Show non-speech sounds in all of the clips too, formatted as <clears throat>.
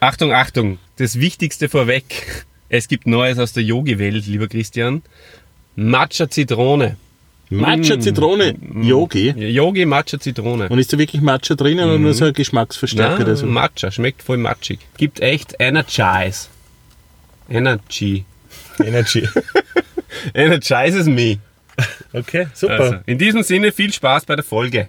Achtung, Achtung, das Wichtigste vorweg. Es gibt Neues aus der Yogi-Welt, lieber Christian. Matcha Zitrone. Matcha, Mm. Zitrone, Yogi. Yogi Matcha Zitrone. Und ist da wirklich Matcha drinnen oder nur so ein Geschmacksverstärker? Der so? Matcha, schmeckt voll matschig. Gibt echt Energize. Energy. Energy. <laughs> Energizes me. Okay, super. Also, in diesem Sinne viel Spaß bei der Folge.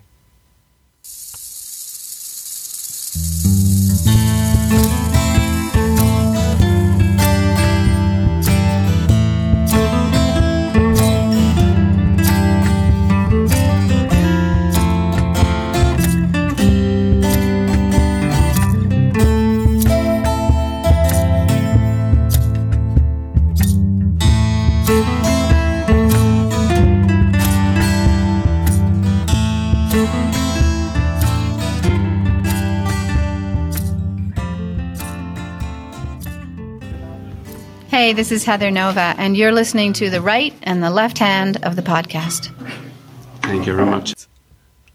Hey, this is Heather Nova, and you're listening to the right and the left hand of the podcast. Thank you very much.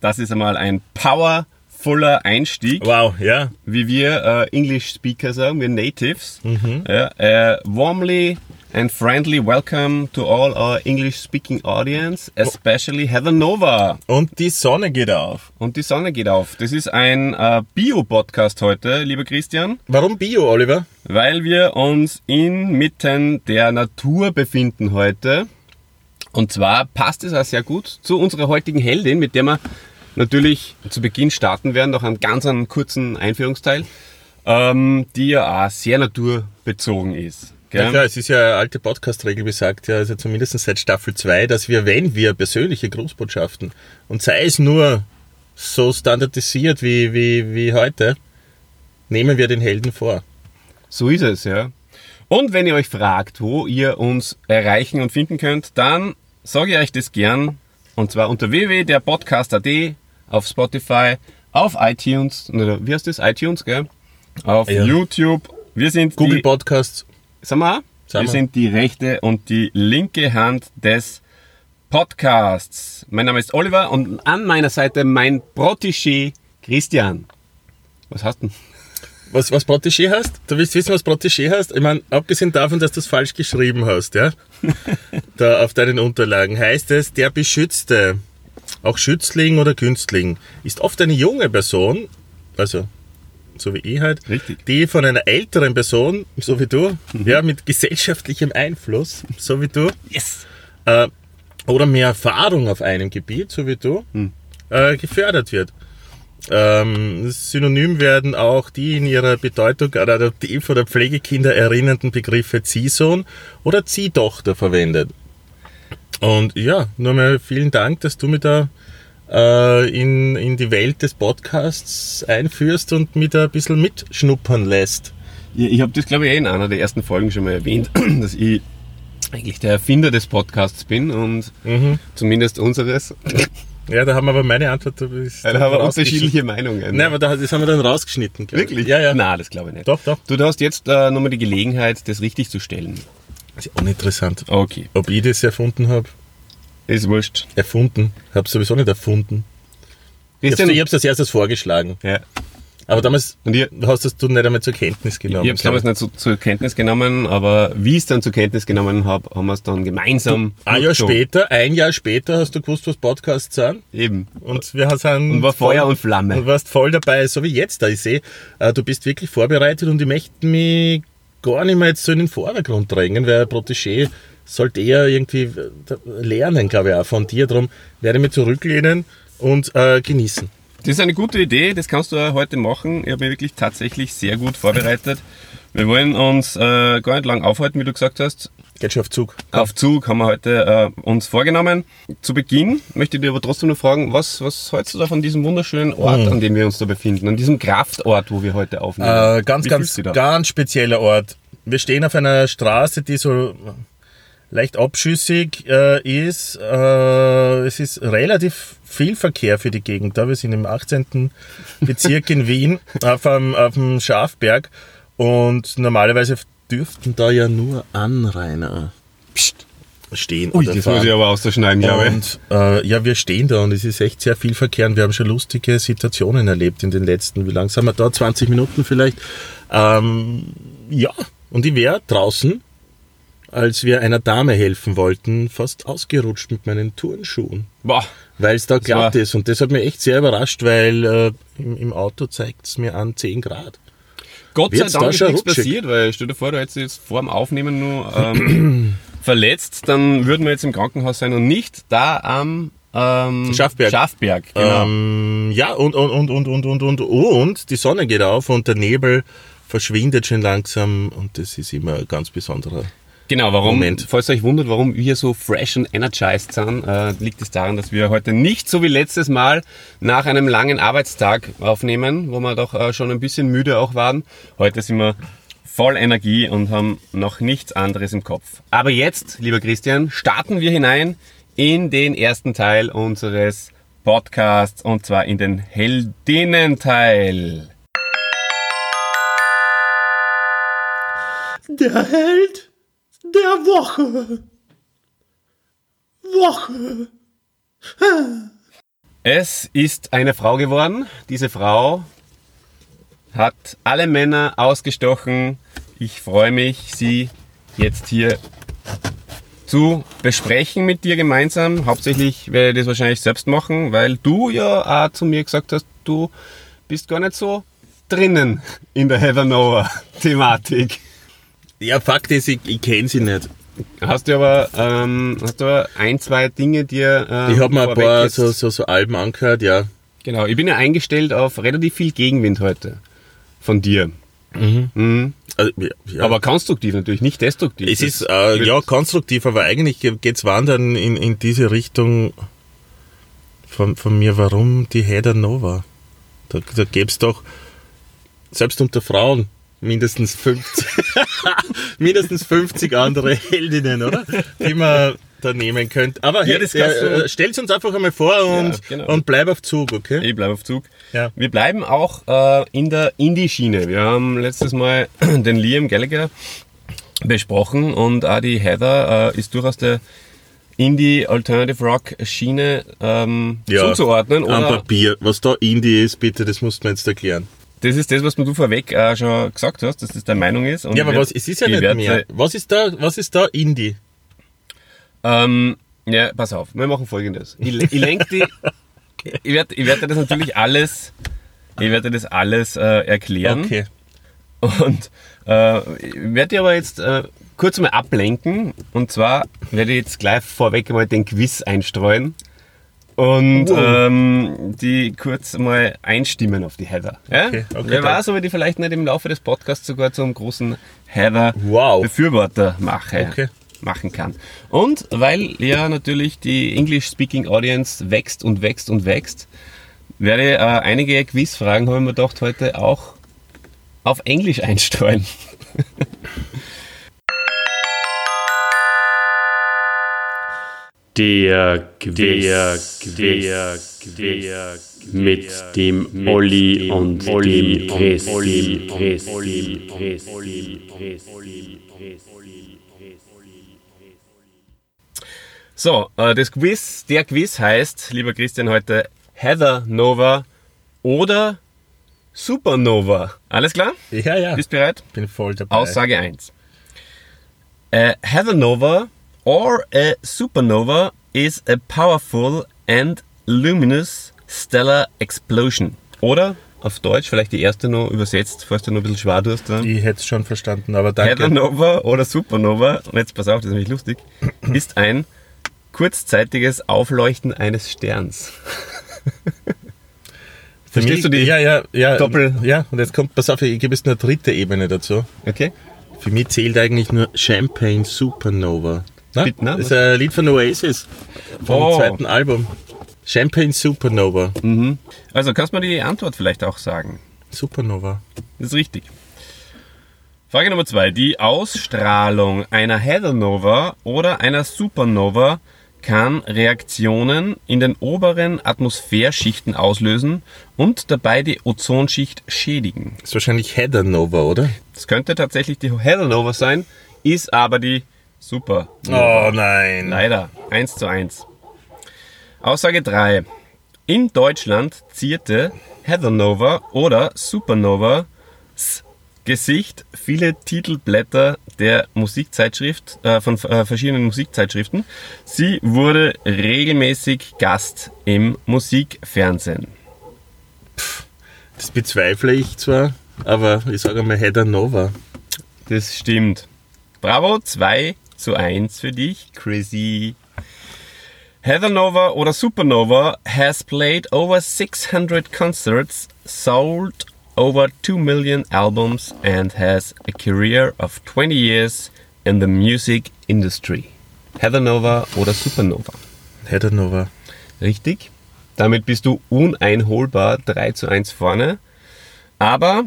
Das ist einmal ein powervoller Einstieg. wow, ja. wie wir äh, English Speaker sagen, wir Natives. Mhm. Ja, äh, warmly and friendly welcome to all our English speaking audience, especially Heather Nova. Und die Sonne geht auf. Und die Sonne geht auf. Das ist ein äh, Bio-Podcast heute, lieber Christian, Warum Bio, Oliver? weil wir uns inmitten der Natur befinden heute. Und zwar passt es auch sehr gut zu unserer heutigen Heldin, mit der wir natürlich zu Beginn starten werden, noch einen ganz einen kurzen Einführungsteil, ähm, die ja auch sehr naturbezogen ist. Ja Gell? klar, es ist ja eine alte Podcast-Regel besagt, ja, also zumindest seit Staffel 2, dass wir, wenn wir persönliche Grußbotschaften, und sei es nur so standardisiert wie, wie, wie heute, nehmen wir den Helden vor. So ist es, ja. Und wenn ihr euch fragt, wo ihr uns erreichen und finden könnt, dann sage ich euch das gern. Und zwar unter www.derpodcast.at, auf Spotify, auf iTunes, oder wie heißt das? iTunes, gell? Auf Ja. YouTube. Wir sind Google Podcasts. Wir? auch? Sagen wir wir. sind die rechte und die linke Hand des Podcasts. Mein Name ist Oliver und an meiner Seite mein Protégé Christian. Was hast du denn? Was, was Protégé heißt? Du willst wissen, was Protégé heißt? Ich meine, abgesehen davon, dass du es falsch geschrieben hast, ja? <laughs> da auf deinen Unterlagen heißt es, der Beschützte, auch Schützling oder Günstling, ist oft eine junge Person, also so wie ich halt, Richtig. die von einer älteren Person, so wie du, ja, mit gesellschaftlichem Einfluss, so wie du, Yes! äh, oder mehr Erfahrung auf einem Gebiet, so wie du, äh, gefördert wird. Ähm, synonym werden auch die in ihrer Bedeutung an Adoptiv- oder Pflegekinder erinnernden Begriffe Ziehsohn oder Ziehtochter verwendet. Und ja, nur mal vielen Dank, dass du mich da in, in die Welt des Podcasts einführst und mich da ein bisschen mitschnuppern lässt. Ja, ich habe das, glaube ich, eh in einer der ersten Folgen schon mal erwähnt, <clears throat> dass ich eigentlich der Erfinder des Podcasts bin und zumindest unseres. Ja, da haben wir aber meine Antwort. da haben wir unterschiedliche Meinungen. Nein, aber da, das haben wir dann rausgeschnitten. ich. Wirklich? Ja, ja. Nein, das glaube ich nicht. Doch, doch. Du hast jetzt äh, nochmal die Gelegenheit, das richtig zu stellen. Das ist uninteressant. Okay. Ob ich das erfunden habe? Ist wurscht. Erfunden. Habe sowieso nicht erfunden. Ich Christian, habe es als erstes vorgeschlagen. ja. Aber damals Und ihr, hast das du nicht einmal zur Kenntnis ich genommen. habe es damals nicht so, zur Kenntnis genommen, aber wie ich es dann zur Kenntnis genommen habe, haben wir es dann gemeinsam. ein Jahr später, ein Jahr später hast du gewusst, was Podcasts sind. Eben. Und wir sind Und war Feuer und Flamme. Und warst voll dabei, so wie jetzt da. Ich sehe, äh, du bist wirklich vorbereitet und ich möchte mich gar nicht mehr jetzt so in den Vordergrund drängen, weil ein Protégé sollte eher irgendwie äh, lernen, glaube ich, auch von dir. Darum werde ich mich zurücklehnen und äh, genießen. Das ist eine gute Idee, das kannst du heute machen. Ich habe mich wirklich tatsächlich sehr gut vorbereitet. Wir wollen uns äh, gar nicht lang aufhalten, wie du gesagt hast. Geht schon auf Zug. Auf Zug haben wir heute äh, uns vorgenommen. Zu Beginn möchte ich dir aber trotzdem noch fragen, was, was hältst du da von diesem wunderschönen Ort, an dem wir uns da befinden, an diesem Kraftort, wo wir heute aufnehmen? Äh, ganz, Wie ganz, ganz spezieller Ort. Wir stehen auf einer Straße, die so leicht abschüssig äh, ist. Äh, es ist relativ viel Verkehr für die Gegend da. Wir sind im 18. Bezirk in Wien <laughs> auf einem, auf dem Schafberg und normalerweise dürften da ja nur Anrainer Psst. stehen Ui, das fahren. muss ich aber ausschneiden, glaube ich. Äh, ja, wir stehen da und es ist echt sehr viel Verkehr und wir haben schon lustige Situationen erlebt in den letzten, wie lange sind wir da? 20 Minuten vielleicht. Ähm, ja, und ich wäre draußen, als wir einer Dame helfen wollten, fast ausgerutscht mit meinen Turnschuhen, weil es da glatt ist. Und das hat mich echt sehr überrascht, weil äh, im, im Auto zeigt es mir an 10 Grad. Gott sei Wird's da Dank ist schon nichts rutschig? passiert, weil stell dir vor, du hättest jetzt vor dem Aufnehmen nur ähm, <clears throat> verletzt, dann würden wir jetzt im Krankenhaus sein und nicht da am ähm, Schaffberg. Schaffberg, genau. Ähm, ja, und, und, und, und, und, und, und, und die Sonne geht auf und der Nebel verschwindet schon langsam und das ist immer ein ganz besonderer. Genau, warum, Moment. falls ihr euch wundert, warum wir so fresh and energized sind, äh, liegt es daran, dass wir heute nicht so wie letztes Mal nach einem langen Arbeitstag aufnehmen, wo wir doch äh, schon ein bisschen müde auch waren. Heute sind wir voll Energie und haben noch nichts anderes im Kopf. Aber jetzt, lieber Christian, starten wir hinein in den ersten Teil unseres Podcasts und zwar in den Heldinnen-Teil. Der Held der Woche. Woche. Es ist eine Frau geworden. Diese Frau hat alle Männer ausgestochen. Ich freue mich, sie jetzt hier zu besprechen mit dir gemeinsam. Hauptsächlich werde ich das wahrscheinlich selbst machen, weil du ja auch zu mir gesagt hast, du bist gar nicht so drinnen in der Heather Nova Thematik. Ja, Fakt ist, ich, ich kenne sie nicht. Hast du aber, ähm, hast du aber ein, zwei Dinge dir ähm, Ich habe mir ein paar so, so, so Alben angehört, ja. Genau, ich bin ja eingestellt auf relativ viel Gegenwind heute von dir. Mhm. Also, ja. Aber konstruktiv natürlich, nicht destruktiv. es ist äh, ja konstruktiv, aber eigentlich geht's wandern in, in diese Richtung von, von mir, warum die Heather Nova? Da, da gäb's doch selbst unter Frauen mindestens 50, <laughs> mindestens 50 andere Heldinnen, oder? Die man da nehmen könnte. Aber Ja, hey, äh, stell's uns einfach einmal vor und, genau. und bleib auf Zug, okay? Ich bleibe auf Zug. Ja. Wir bleiben auch äh, in der Indie-Schiene. Wir haben letztes Mal <clears throat> den Liam Gallagher besprochen und auch die Heather äh, ist durchaus der Indie Alternative Rock Schiene ähm, zuzuordnen. Am Oder Papier. Was da Indie ist, bitte, das musst du mir jetzt erklären. Das ist das, was du vorweg äh, schon gesagt hast, dass das deine Meinung ist. Ja, aber was, es ist ja ich nicht mehr. Was ist da, was ist da Indie? Ähm, ja, pass auf, wir machen folgendes. Ich, ich lenk die, <laughs> ich werde ich werd dir das natürlich alles, ich werde das alles äh, erklären. Okay. Und äh, ich werde dir aber jetzt äh, kurz mal ablenken. Und zwar werde ich jetzt gleich vorweg mal den Quiz einstreuen. Und Wow. ähm, die kurz mal einstimmen auf die Heather. Ja? Okay, okay, Wer weiß, ob ich die vielleicht nicht im Laufe des Podcasts sogar zum großen Heather-Befürworter Wow. mache. Okay. machen kann. Und weil ja natürlich die English-Speaking Audience wächst und wächst und wächst, werde ich, äh, einige Quizfragen, habe ich mir gedacht, heute auch auf Englisch einstreuen. <laughs> Der Quiz, der Quiz, mit dem Olli und dem Resti, Resti, Resti, So, äh, das Quiz, der Quiz heißt, lieber Christian, heute Heather Nova oder Supernova. Alles klar? Ja, ja. Bist bereit? bin voll dabei. Aussage 1. A Heather Nova or a supernova is a powerful and luminous stellar explosion. Oder auf Deutsch, vielleicht die erste noch übersetzt, falls du noch ein bisschen schwer tust. Ich hätte es schon verstanden, aber danke. Nova oder Supernova, und jetzt pass auf, das ist nämlich lustig, <clears throat> ist ein kurzzeitiges Aufleuchten eines Sterns. <laughs> Verstehst du die Ja, ja, ja. Doppel- Ja, und jetzt kommt, pass auf, ich gebe jetzt eine dritte Ebene dazu. Okay? Für mich zählt eigentlich nur Champagne Supernova. Na? Bitte, ne? Das ist ein Lied von Oasis vom Oh. zweiten Album. Champagne Supernova. Also kannst du mir die Antwort vielleicht auch sagen? Supernova. Das ist richtig. Frage Nummer zwei. Die Ausstrahlung einer Heather Nova oder einer Supernova kann Reaktionen in den oberen Atmosphärschichten auslösen und dabei die Ozonschicht schädigen. ist wahrscheinlich Heather Nova, oder? Das könnte tatsächlich die Heather Nova sein, ist aber die Super. Oh nein. Leider. 1 zu 1. Aussage 3. In Deutschland zierte Heather Nova oder Supernova Gesicht viele Titelblätter der Musikzeitschrift, äh, von äh, verschiedenen Musikzeitschriften. Sie wurde regelmäßig Gast im Musikfernsehen. Das bezweifle ich zwar, aber ich sage mal Heather Nova. Das stimmt. Bravo, 2 zu 1 für dich, Chrissy. Heather Nova oder Supernova has played over 600 concerts, sold over 2 million albums and has a career of 20 years in the music industry. Heather Nova oder Supernova? Heather Nova. Richtig. Damit bist du uneinholbar 3 zu 1 vorne. Aber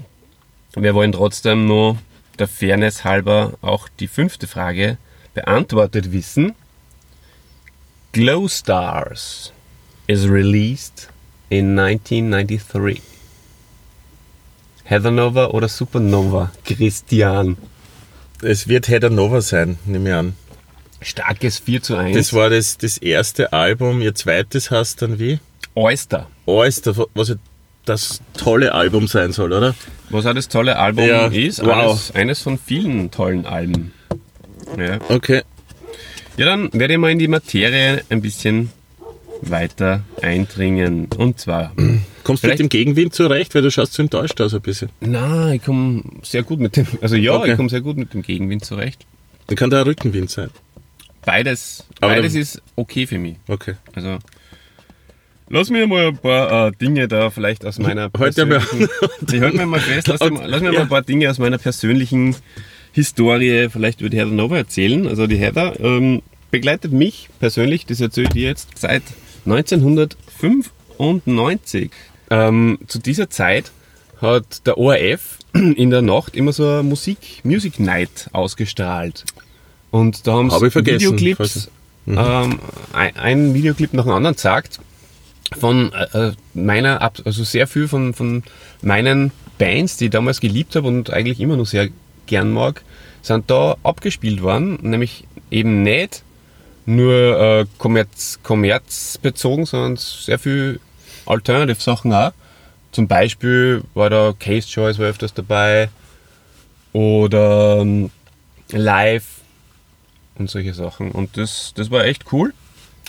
wir wollen trotzdem nur der Fairness halber auch die fünfte Frage beantwortet wissen. Glow Stars is released in 1993. Heather Nova oder Supernova? Christian. Es wird Heather Nova sein, nehme ich an. Starkes 4 zu 1. Das war das, das erste Album. Ihr zweites heißt dann wie? Oyster. Oyster, was ja das tolle Album sein soll, oder? Was auch das tolle Album Ja, ist. wow. Eines, eines von vielen tollen Alben. Ja. Okay. ja, dann werde ich mal in die Materie ein bisschen weiter eindringen. Und zwar, Kommst du mit Vielleicht- dem Gegenwind zurecht, weil du schaust so enttäuscht aus ein bisschen. na, ich komme sehr gut mit dem, also ja, Okay. ich komme sehr gut mit dem Gegenwind zurecht. Dann kann da Rückenwind sein. Beides, Aber beides dann- ist okay für mich. Okay. Also, lass mir mal ein paar äh, Dinge da vielleicht aus meiner Heute aber- persönlichen... <laughs> ich halte mir mal fest, lass, mir, lass mir Ja. mal ein paar Dinge aus meiner persönlichen Historie vielleicht über die Heather Nova erzählen. Also die Heather ähm, begleitet mich persönlich, das erzähle ich dir jetzt, seit 1995. Ähm, zu dieser Zeit hat der ORF <clears throat> in der Nacht immer so eine Musik, Music Night ausgestrahlt. Und da haben Hab sie Videoclips, ähm, ein, ein Videoclip nach dem anderen gezeigt von äh, äh, meiner, also sehr viel von, von meinen Bands, die ich damals geliebt habe und eigentlich immer noch sehr gern mag, sind da abgespielt worden, nämlich eben nicht nur äh, Kommerz, kommerzbezogen, sondern sehr viel Alternative Sachen auch. Zum Beispiel war da Case Choice war öfters dabei oder ähm, Live und solche Sachen. Und das, das war echt cool.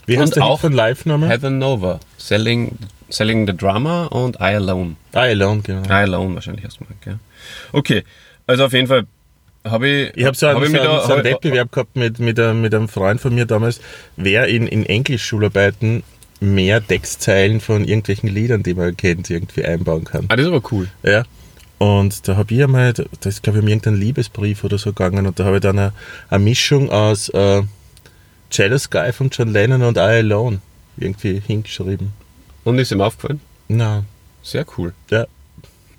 Wie Und heißt der auch von Live nochmal? Heaven Nova, Selling, Selling the Drama und I Alone. Ah, Alone, genau. I Alone wahrscheinlich erstmal, gell? Okay, also auf jeden Fall habe ich. Ich habe so einen, hab so einen, da- so einen Wettbewerb gehabt mit, mit, einem, mit einem Freund von mir damals, wer in, in Englisch-Schularbeiten mehr Textzeilen von irgendwelchen Liedern, die man kennt, irgendwie einbauen kann. Ah, das ist aber cool. Ja. Und da habe ich einmal, das ist glaube ich um irgendeinen Liebesbrief oder so gegangen und da habe ich dann eine, eine Mischung aus äh, Jealous Guy von John Lennon und I Alone irgendwie hingeschrieben. Und ist ihm aufgefallen? Na, Sehr cool. ja.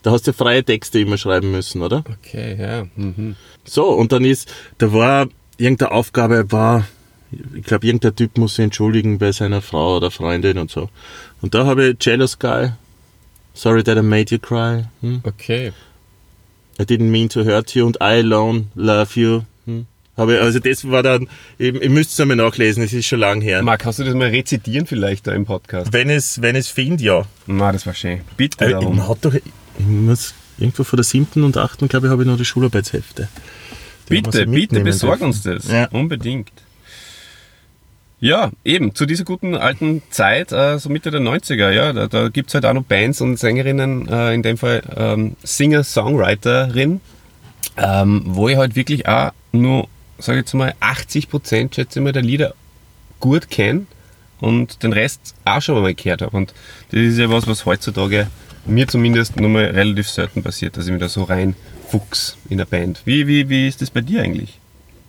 Da hast du freie Texte immer schreiben müssen, oder? Okay, ja. Mhm. So, und dann ist, da war irgendeine Aufgabe, war, ich glaube, irgendein Typ muss sich entschuldigen bei seiner Frau oder Freundin und so. Und da habe ich Jealous Guy, Sorry that I made you cry, hm? Okay. I didn't mean to hurt you und I alone love you. Hm? Habe ich, also das war dann, eben, ihr müsst es einmal nachlesen, es ist schon lang her. Marc, kannst du das mal rezitieren vielleicht da im Podcast? Wenn es, wenn es findet, ja. Na, das war schön. Bitte darum. man hat doch, ich muss, irgendwo vor der siebten und achten, glaube ich, habe ich noch die Schularbeitshefte. Die Bitte, bitte besorg uns das. Ja. Unbedingt. Ja, eben, zu dieser guten alten Zeit, äh, so Mitte der 90er, ja, da, da gibt's halt auch noch Bands und Sängerinnen, äh, in dem Fall ähm, Singer-Songwriterin, ähm, wo ich halt wirklich auch nur, sage ich jetzt mal, 80 Prozent, schätze ich mal, der Lieder gut kenne und den Rest auch schon mal gehört habe. Und das ist ja was, was heutzutage mir zumindest nur mal relativ selten passiert, dass ich mich da so rein fuchs in der Band. Wie, wie, wie ist das bei dir eigentlich?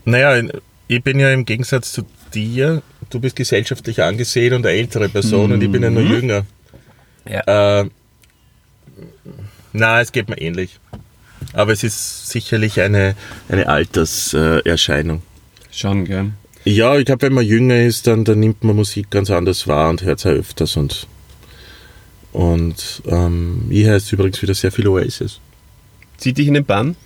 Naja, ich bin ja im Gegensatz zu dir, du bist gesellschaftlich angesehen und eine ältere Person und ich bin ja nur jünger. Ja. Äh, na, es geht mir ähnlich. Aber es ist sicherlich eine, eine Alterserscheinung. Erscheinung. Schon, gell? ja, ich glaube, wenn man jünger ist, dann, dann nimmt man Musik ganz anders wahr und hört es auch öfters. Und, und ähm, ich heiße übrigens wieder sehr viel Oasis. Zieht dich in den Bann?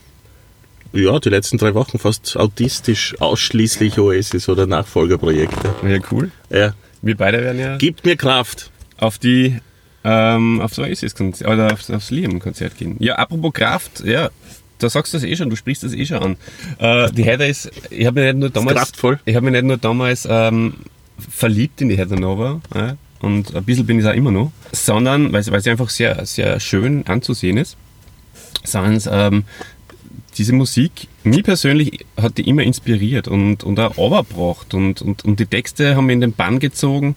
ja, die letzten drei Wochen fast autistisch ausschließlich Oasis oder Nachfolgerprojekte. Ja, cool. Ja. Wir beide werden ja Gibt mir Kraft. auf die ähm, aufs Oasis-Konzert oder aufs, aufs Liam-Konzert gehen. Ja, apropos Kraft, ja, da sagst du das eh schon, du sprichst das eh schon an. Äh, die Heather ist, ich habe mich nicht nur damals, kraftvoll. ich habe mich nicht nur damals ähm, verliebt in die Heather Nova, ja, und ein bisschen bin ich es auch immer noch, sondern weil, sie- einfach sehr, sehr schön anzusehen ist, sondern ähm, diese Musik, mich persönlich hat die immer inspiriert und, und auch overgebracht und, und, und die Texte haben mich in den Bann gezogen.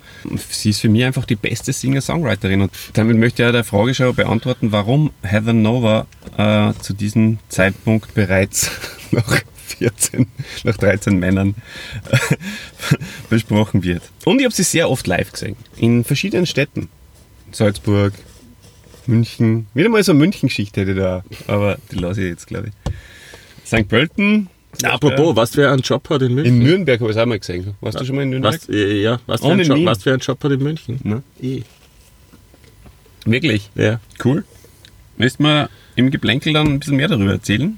Sie ist für mich einfach die beste Singer-Songwriterin. Und damit möchte ich auch der Frage schon beantworten, warum Heather Nova äh, zu diesem Zeitpunkt bereits <laughs> nach 14, nach 13 Männern besprochen wird. Und ich habe sie sehr oft live gesehen, in verschiedenen Städten. Salzburg, München. Wieder mal so eine München-Geschichte hätte ich da, aber die lasse ich jetzt, glaube ich. St. Pölten. Apropos, was wer einen Job hat in München? In Nürnberg habe ich es auch mal gesehen. Warst du schon mal in Nürnberg? was, äh, ja, was Ohne einen, Job, was wer einen Job hat in München? Ich. Wirklich? Ja. Cool. Du mir im Geplänkel dann ein bisschen mehr darüber erzählen?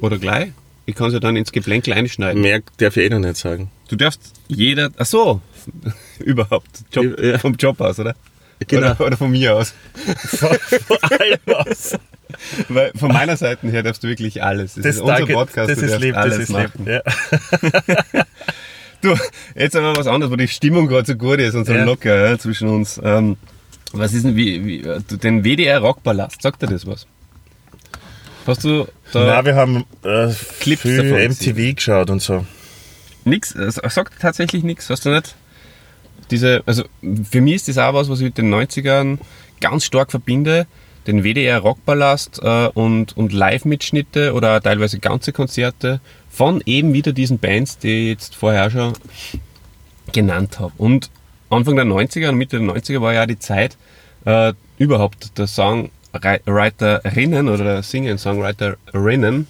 Oder gleich? Ich kann es ja dann ins Geplänkel einschneiden. Mehr darf ich eh noch nicht sagen. Du darfst jeder. Ach so! <laughs> Überhaupt. Job, Ja. Vom Job aus, oder? Genau. Oder, oder von mir aus. <laughs> Weil von meiner Seite her darfst du wirklich alles. Das, ist unser Podcast, das ist lieb, das alles ist machen. lieb. Ja. <laughs> Du, jetzt aber was anderes, wo die Stimmung gerade so gut ist und so Ja. locker ja, zwischen uns. Ähm, was ist denn wie, wie äh, den WDR Rockballast? Sagt dir das was? Hast du da Na, wir haben äh, Clips viel MTV geschaut und so. nix? äh, Sagt tatsächlich nichts. Hast du nicht? Diese, also für mich ist das auch was, was ich mit den 90ern ganz stark verbinde. Den WDR Rockballast äh, und, und Live-Mitschnitte oder teilweise ganze Konzerte von eben wieder diesen Bands, die ich jetzt vorher schon genannt habe. Und Anfang der 90er und Mitte der 90er war ja auch die Zeit, äh, überhaupt der Songwriterinnen oder der Singer-Songwriterinnen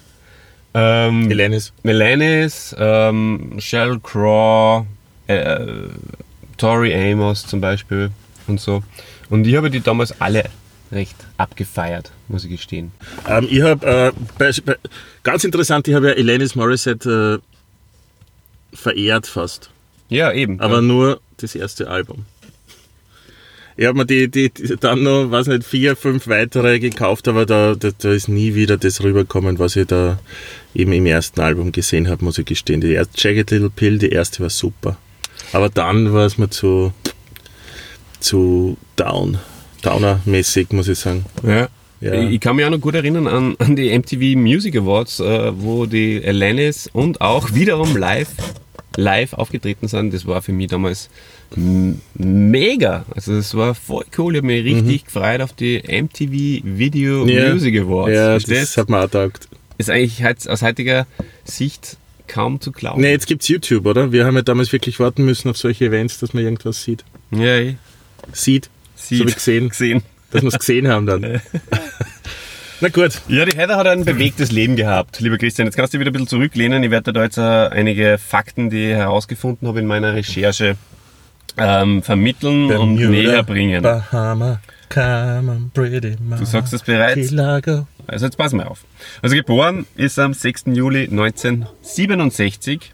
ähm, Elenis. Melanis, ähm, Sheryl Crow, äh, Tori Amos zum Beispiel und so. Und ich habe die damals alle recht abgefeiert, muss ich gestehen. Ähm, ich habe, äh, ganz interessant, ich habe ja Elenis Morissette äh, verehrt fast. Ja, eben. Aber nur das erste Album. Ich habe mir die, die, die dann noch, weiß nicht, vier, fünf weitere gekauft, aber da, da, da ist nie wieder das rübergekommen, was ich da eben im ersten Album gesehen habe, muss ich gestehen. Die erste Jagged Little Pill, die erste war super. Aber dann war es mir zu, zu down, downer-mäßig, muss ich sagen. ja. Ja. Ich, ich kann mich auch noch gut erinnern an, an die MTV Music Awards, äh, wo die Alanis und auch wiederum live, live aufgetreten sind. Das war für mich damals mega. Also das war voll cool. Ich habe mich richtig gefreut auf die MTV Video Ja. Music Awards. Ja, Verstehst? das hat mir auch taugt. ist eigentlich aus heutiger Sicht kaum zu glauben. Ne, jetzt gibt's YouTube, oder? Wir haben ja damals wirklich warten müssen auf solche Events, dass man irgendwas sieht. Ja, ich Sieht. sieht, So wie gesehen. <laughs> gesehen. Dass wir es gesehen haben dann. <laughs> Na gut. Ja, die Heather hat ein bewegtes Leben gehabt, lieber Christian. Jetzt kannst du wieder ein bisschen zurücklehnen. Ich werde dir da jetzt einige Fakten, die ich herausgefunden habe in meiner Recherche, ähm, vermitteln und näher bringen. Bahama, on, pretty Du sagst es bereits. Kilago. Also jetzt pass mal auf. Also geboren ist am 6. Juli 1967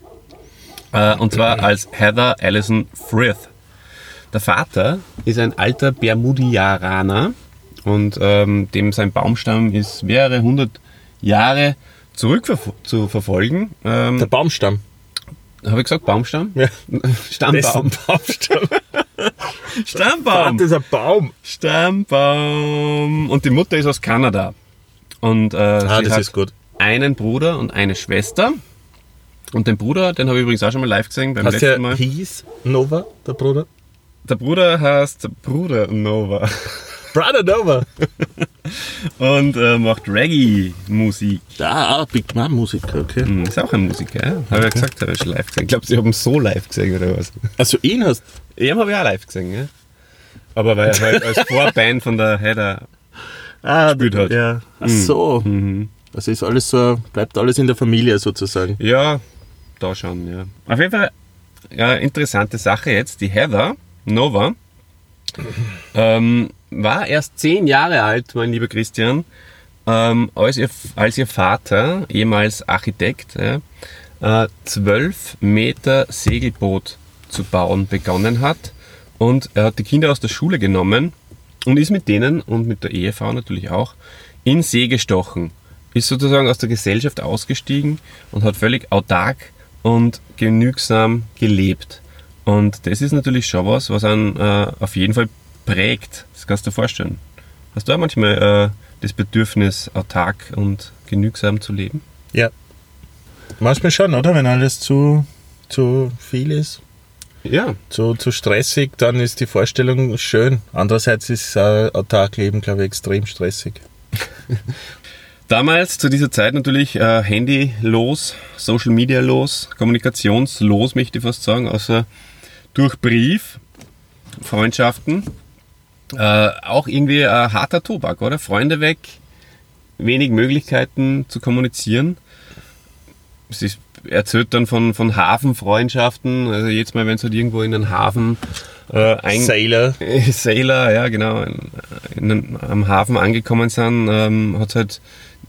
äh, und zwar als Heather Allison Frith. Der Vater ist ein alter Bermudiaraner und ähm, dem sein Baumstamm ist mehrere hundert Jahre zurück zu verfolgen. Ähm, Der Baumstamm. Habe ich gesagt Baumstamm? Ja. <laughs> Stammbaum. Baumstamm. <laughs> Stammbaum. Das ist ein Baum. Stammbaum. Und die Mutter ist aus Kanada. Und äh, Ah, sie das hat ist gut. einen Bruder und eine Schwester. Und den Bruder, den habe ich übrigens auch schon mal live gesehen beim Hast letzten der Mal. hieß Nova, der Bruder? Der Bruder heißt Bruder Nova Brother Nova. <laughs> und äh, macht Reggae-Musik. Ah, Big Man Musiker, okay. Hm, Ist auch ein Musiker, ja? Habe ich ja gesagt, habe ich schon live gesehen. Ich glaube, sie haben so live gesehen oder was. Also ihn hast Ihn habe ich auch live gesehen, ja. Aber weil er halt als <laughs> Vorband von der Heather. ah, Gespielt hat. Ja. Ach so. Mhm. Das ist alles so, bleibt alles in der Familie sozusagen. Ja, da schon, ja. Auf jeden Fall, ja, interessante Sache jetzt. Die Heather Nova ähm, war erst zehn Jahre alt, mein lieber Christian, ähm, als, ihr, als ihr Vater, ehemals Architekt, äh, 12 Meter Segelboot zu bauen begonnen hat. Und er hat die Kinder aus der Schule genommen und ist mit denen und mit der Ehefrau natürlich auch in See gestochen. Ist sozusagen aus der Gesellschaft ausgestiegen und hat völlig autark und genügsam gelebt. Und das ist natürlich schon was, was einen äh, auf jeden Fall prägt. Das kannst du dir vorstellen. Hast du auch manchmal äh, das Bedürfnis, autark und genügsam zu leben? Ja. Manchmal schon, oder? Wenn alles zu, zu viel ist, Ja. zu, zu stressig, dann ist die Vorstellung schön. Andererseits ist äh, Autarkleben, glaube ich, extrem stressig. <laughs> Damals zu dieser Zeit natürlich äh, Handy los, Social Media los, kommunikationslos, möchte ich fast sagen, außer durch Brief, Freundschaften. Äh, auch irgendwie ein harter Tobak, oder? Freunde weg, wenig Möglichkeiten zu kommunizieren. Es ist, er erzählt dann von, von Hafenfreundschaften, also jetzt mal, wenn es halt irgendwo in den Hafen äh, ein, Sailor. <laughs> Sailor, ja genau, in, in, am Hafen angekommen sind, ähm, hat halt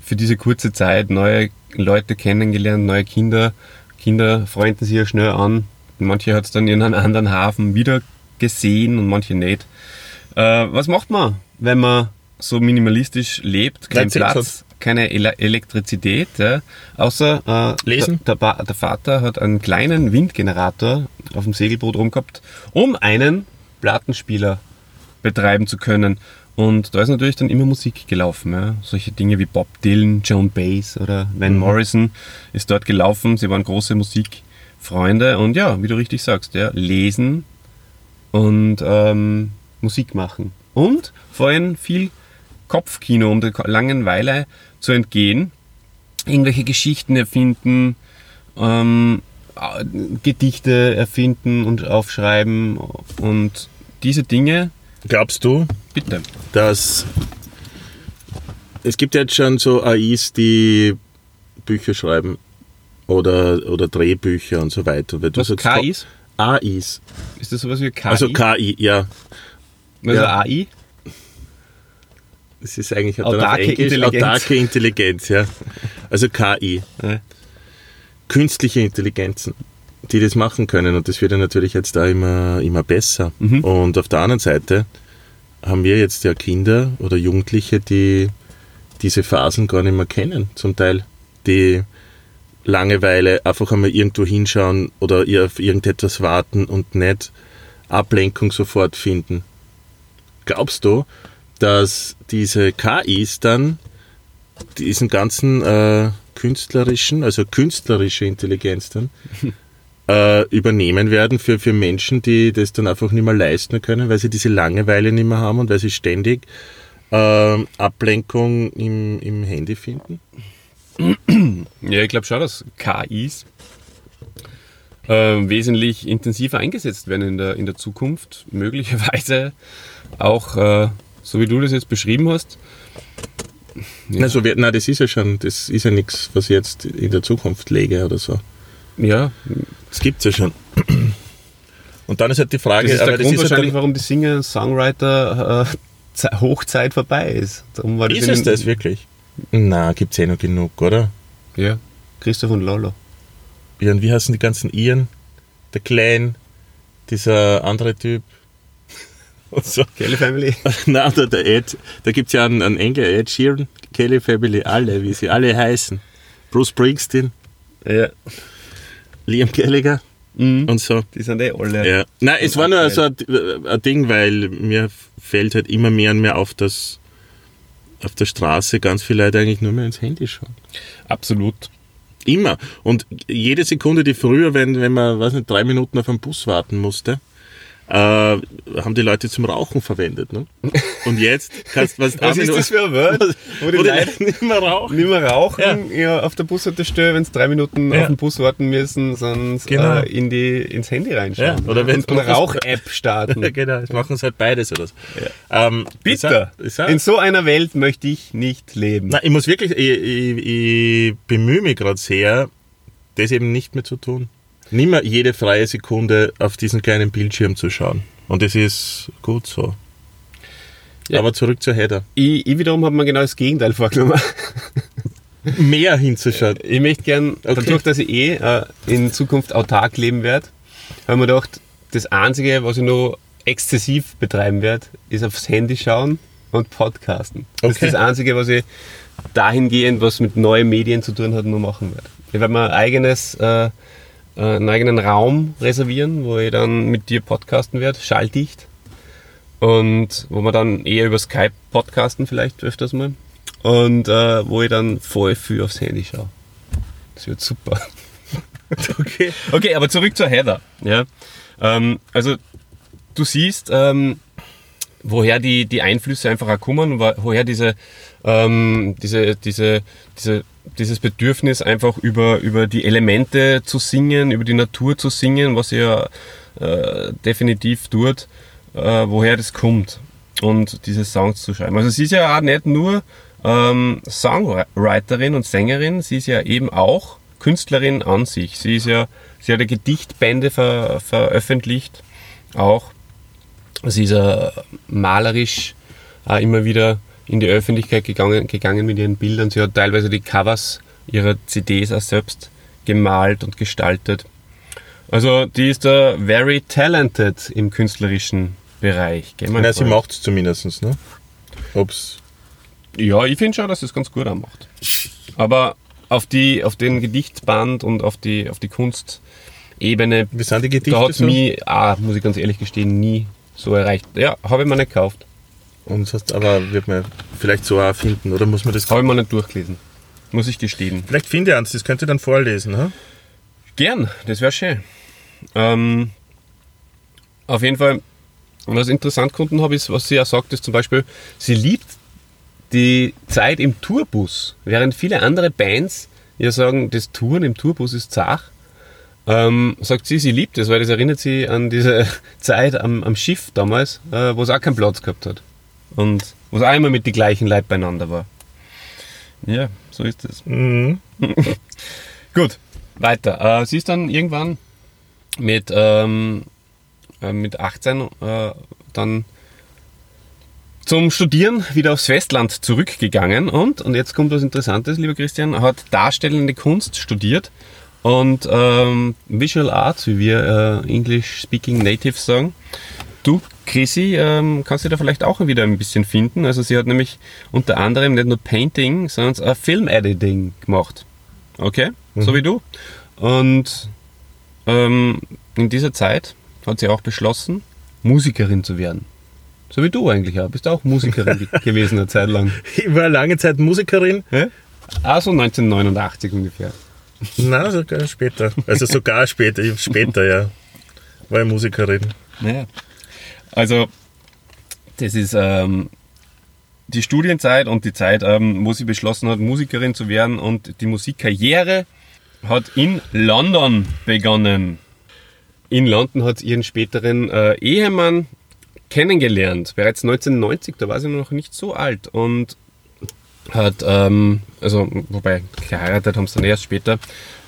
für diese kurze Zeit neue Leute kennengelernt, neue Kinder. Kinder freunden sich ja schnell an. Manche hat es dann in einem anderen Hafen wieder gesehen und manche nicht. Äh, was macht man, wenn man so minimalistisch lebt? Kein Platz, uns. keine Ele Elektrizität, ja? außer äh, Lesen? Der, der, der Vater hat einen kleinen Windgenerator auf dem Segelboot rumgehabt, um einen Plattenspieler betreiben zu können. Und da ist natürlich dann immer Musik gelaufen. Ja? Solche Dinge wie Bob Dylan, Joan Baez oder Van Morrison ist dort gelaufen. Sie waren große Musikfreunde und ja, wie du richtig sagst, ja, lesen und ähm, Musik machen. Und vor allem viel Kopfkino, um der Langeweile zu entgehen. Irgendwelche Geschichten erfinden, ähm, äh, Gedichte erfinden und aufschreiben und diese Dinge, Glaubst du, bitte. dass es gibt jetzt schon so AIs, die Bücher schreiben oder, oder Drehbücher und so weiter. Weil Was, KIs? AIs. Ist das sowas wie KI? Also KI, ja. also ja. AI? Das ist eigentlich Autarke Englisch Intelligenz. autarke Intelligenz, ja. Also KI. Ja. Künstliche Intelligenzen, die das machen können. Und das wird ja natürlich jetzt da immer, immer besser. Mhm. Und auf der anderen Seite haben wir jetzt ja Kinder oder Jugendliche, die diese Phasen gar nicht mehr kennen, zum Teil. Die Langeweile einfach einmal irgendwo hinschauen oder auf irgendetwas warten und nicht Ablenkung sofort finden. Glaubst du, dass diese KIs dann diesen ganzen äh, künstlerischen, also künstlerische Intelligenz dann <laughs> äh, übernehmen werden für, für Menschen, die das dann einfach nicht mehr leisten können, weil sie diese Langeweile nicht mehr haben und weil sie ständig äh, Ablenkung im, im Handy finden? Ja, ich glaube schon, dass KIs äh, wesentlich intensiver eingesetzt werden in der, in der Zukunft. <laughs> Möglicherweise auch, äh, so wie du das jetzt beschrieben hast. Na, so wird, na, das ist ja schon, das ist ja nichts, was ich jetzt in der Zukunft lege oder so. Ja, Das gibt's ja schon. <clears throat> Und dann ist halt die Frage, das ist der Grund ist halt wahrscheinlich, dann, warum die Singer-Songwriter äh, <laughs> vorbei ist. Darum war ist es das wirklich? Na, gibt's eh noch genug, oder? Ja, Christoph und Lolo. Ja, und wie heißen die ganzen Iren? Der Clan, dieser andere Typ. <laughs> Und so. Kelly Family. <laughs> Na, der, der Ed, da gibt's ja einen, einen Engel, Ed Sheeran, Kelly Family, alle, wie sie alle heißen. Bruce Springsteen, Ja. Liam Gallagher Mhm. und so. Die sind eh alle. Ja. Nein, es war nur so ein, ein Ding, weil mir fällt halt immer mehr und mehr auf, dass auf der Straße ganz viele Leute eigentlich nur mehr ins Handy schauen. Absolut. Immer. Und jede Sekunde, die früher, wenn, wenn man, weiß nicht, drei Minuten auf einen Bus warten musste, äh, haben die Leute zum Rauchen verwendet. Ne? Und jetzt kannst du was, <laughs> Was ist das für ein Wort? Wo die Leute nicht mehr rauchen. nicht mehr rauchen, ja. auf der Bushaltestelle, wenn sie drei Minuten Ja. auf den Bus warten müssen, sondern Genau. äh, in die, ins Handy reinschauen. Ja, oder wenn- und eine Rauch-App starten. Ja, <laughs> genau, jetzt machen sie halt beides oder so. Ähm, Bitte. ist auch- ist auch- In so einer Welt möchte ich nicht leben. Nein, ich muss wirklich, ich, ich, ich bemühe mich gerade sehr, das eben nicht mehr zu tun. Nicht mehr jede freie Sekunde auf diesen kleinen Bildschirm zu schauen. Und das ist gut so. Ja. Aber zurück zur Header. Ich, ich wiederum habe mir genau das Gegenteil vorgenommen. <laughs> Mehr hinzuschauen. Ich möchte gern, Okay. dadurch, dass ich eh äh, in Zukunft autark leben werde, habe ich mir gedacht, das Einzige, was ich noch exzessiv betreiben werde, ist aufs Handy schauen und podcasten. Das Okay. ist das Einzige, was ich dahingehend, was mit neuen Medien zu tun hat, nur machen werde. Ich werde mir ein eigenes, äh, äh, einen eigenen Raum reservieren, wo ich dann mit dir podcasten werde, schalldicht. Und wo wir dann eher über Skype podcasten vielleicht öfters mal. Und äh, wo ich dann voll viel aufs Handy schaue. Das wird super. <laughs> Okay. Okay, aber zurück zur Heather. Ja? Ähm, also du siehst, ähm, woher die, die Einflüsse einfach auch kommen, wo- woher diese, ähm, diese, diese, diese, dieses Bedürfnis einfach über, über die Elemente zu singen, über die Natur zu singen, was ihr äh, definitiv tut, äh, woher das kommt und diese Songs zu schreiben. Also sie ist ja auch nicht nur ähm, Songwriterin und Sängerin, sie ist ja eben auch Künstlerin an sich. Sie ist ja, sie hat ja Gedichtbände ver, veröffentlicht, auch. Sie ist ja malerisch auch immer wieder in die Öffentlichkeit gegangen, gegangen mit ihren Bildern. Sie hat teilweise die Covers ihrer CDs auch selbst gemalt und gestaltet. Also die ist da very talented im künstlerischen Bereich. Gell, Na, sie macht es zumindest, ne? Ob's. Ja, ich finde schon, dass es ganz gut anmacht. Aber auf, die, auf den Gedichtband und auf die, auf die Kunstebene, Wie sind die Gedichte da hat es so? mich, auch, muss ich ganz ehrlich gestehen, nie so erreicht. Ja, habe ich mir nicht gekauft. Und das heißt, aber wird man vielleicht so auch finden, oder muss man das. Habe ich mir nicht durchgelesen. Muss ich gestehen. Vielleicht finde ich eins, das könnt ihr dann vorlesen, ha? Gern, das wäre schön. Ähm, auf jeden Fall, was ich interessant gefunden habe, ist, was sie ja sagt, ist zum Beispiel, sie liebt die Zeit im Tourbus, während viele andere Bands ja sagen, das Touren im Tourbus ist zach. Ähm, sagt sie, sie liebt es, weil das erinnert sie an diese <laughs> Zeit am, am Schiff damals, äh, wo es auch keinen Platz gehabt hat. Und wo es auch immer mit den gleichen Leuten beieinander war. Ja, so ist es. Mhm. <laughs> Gut, weiter. Äh, sie ist dann irgendwann mit, ähm, äh, mit 18 äh, dann zum Studieren wieder aufs Festland zurückgegangen und, und jetzt kommt was Interessantes, lieber Christian, hat darstellende Kunst studiert und ähm, Visual Arts, wie wir äh, English Speaking Natives sagen. Du, Chrissy, ähm, kannst du da vielleicht auch wieder ein bisschen finden. Also sie hat nämlich unter anderem nicht nur Painting, sondern auch Film Editing gemacht. Okay, so wie du. Und ähm, in dieser Zeit hat sie auch beschlossen, Musikerin zu werden. So wie du eigentlich auch. Bist auch Musikerin ge- <laughs> gewesen eine Zeit lang. Ich war lange Zeit Musikerin. Ja? Also 1989 ungefähr. Nein, sogar später. Also sogar später, später, ja. War ich Musikerin. Naja. Also, das ist ähm, die Studienzeit und die Zeit, ähm, wo sie beschlossen hat, Musikerin zu werden und die Musikkarriere hat in London begonnen. In London hat sie ihren späteren äh, Ehemann kennengelernt, bereits 1990, da war sie noch nicht so alt und hat, ähm, also, wobei geheiratet haben sie dann erst später,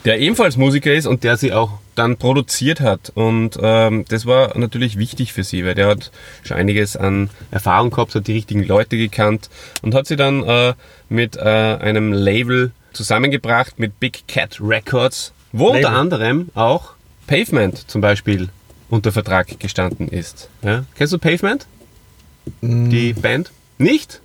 der ebenfalls Musiker ist und der sie auch dann produziert hat. Und ähm, das war natürlich wichtig für sie, weil der hat schon einiges an Erfahrung gehabt, hat die richtigen Leute gekannt und hat sie dann äh, mit äh, einem Label zusammengebracht, mit Big Cat Records, wo Label. unter anderem auch Pavement zum Beispiel unter Vertrag gestanden ist. Ja? Kennst du Pavement? Die Band? Nicht?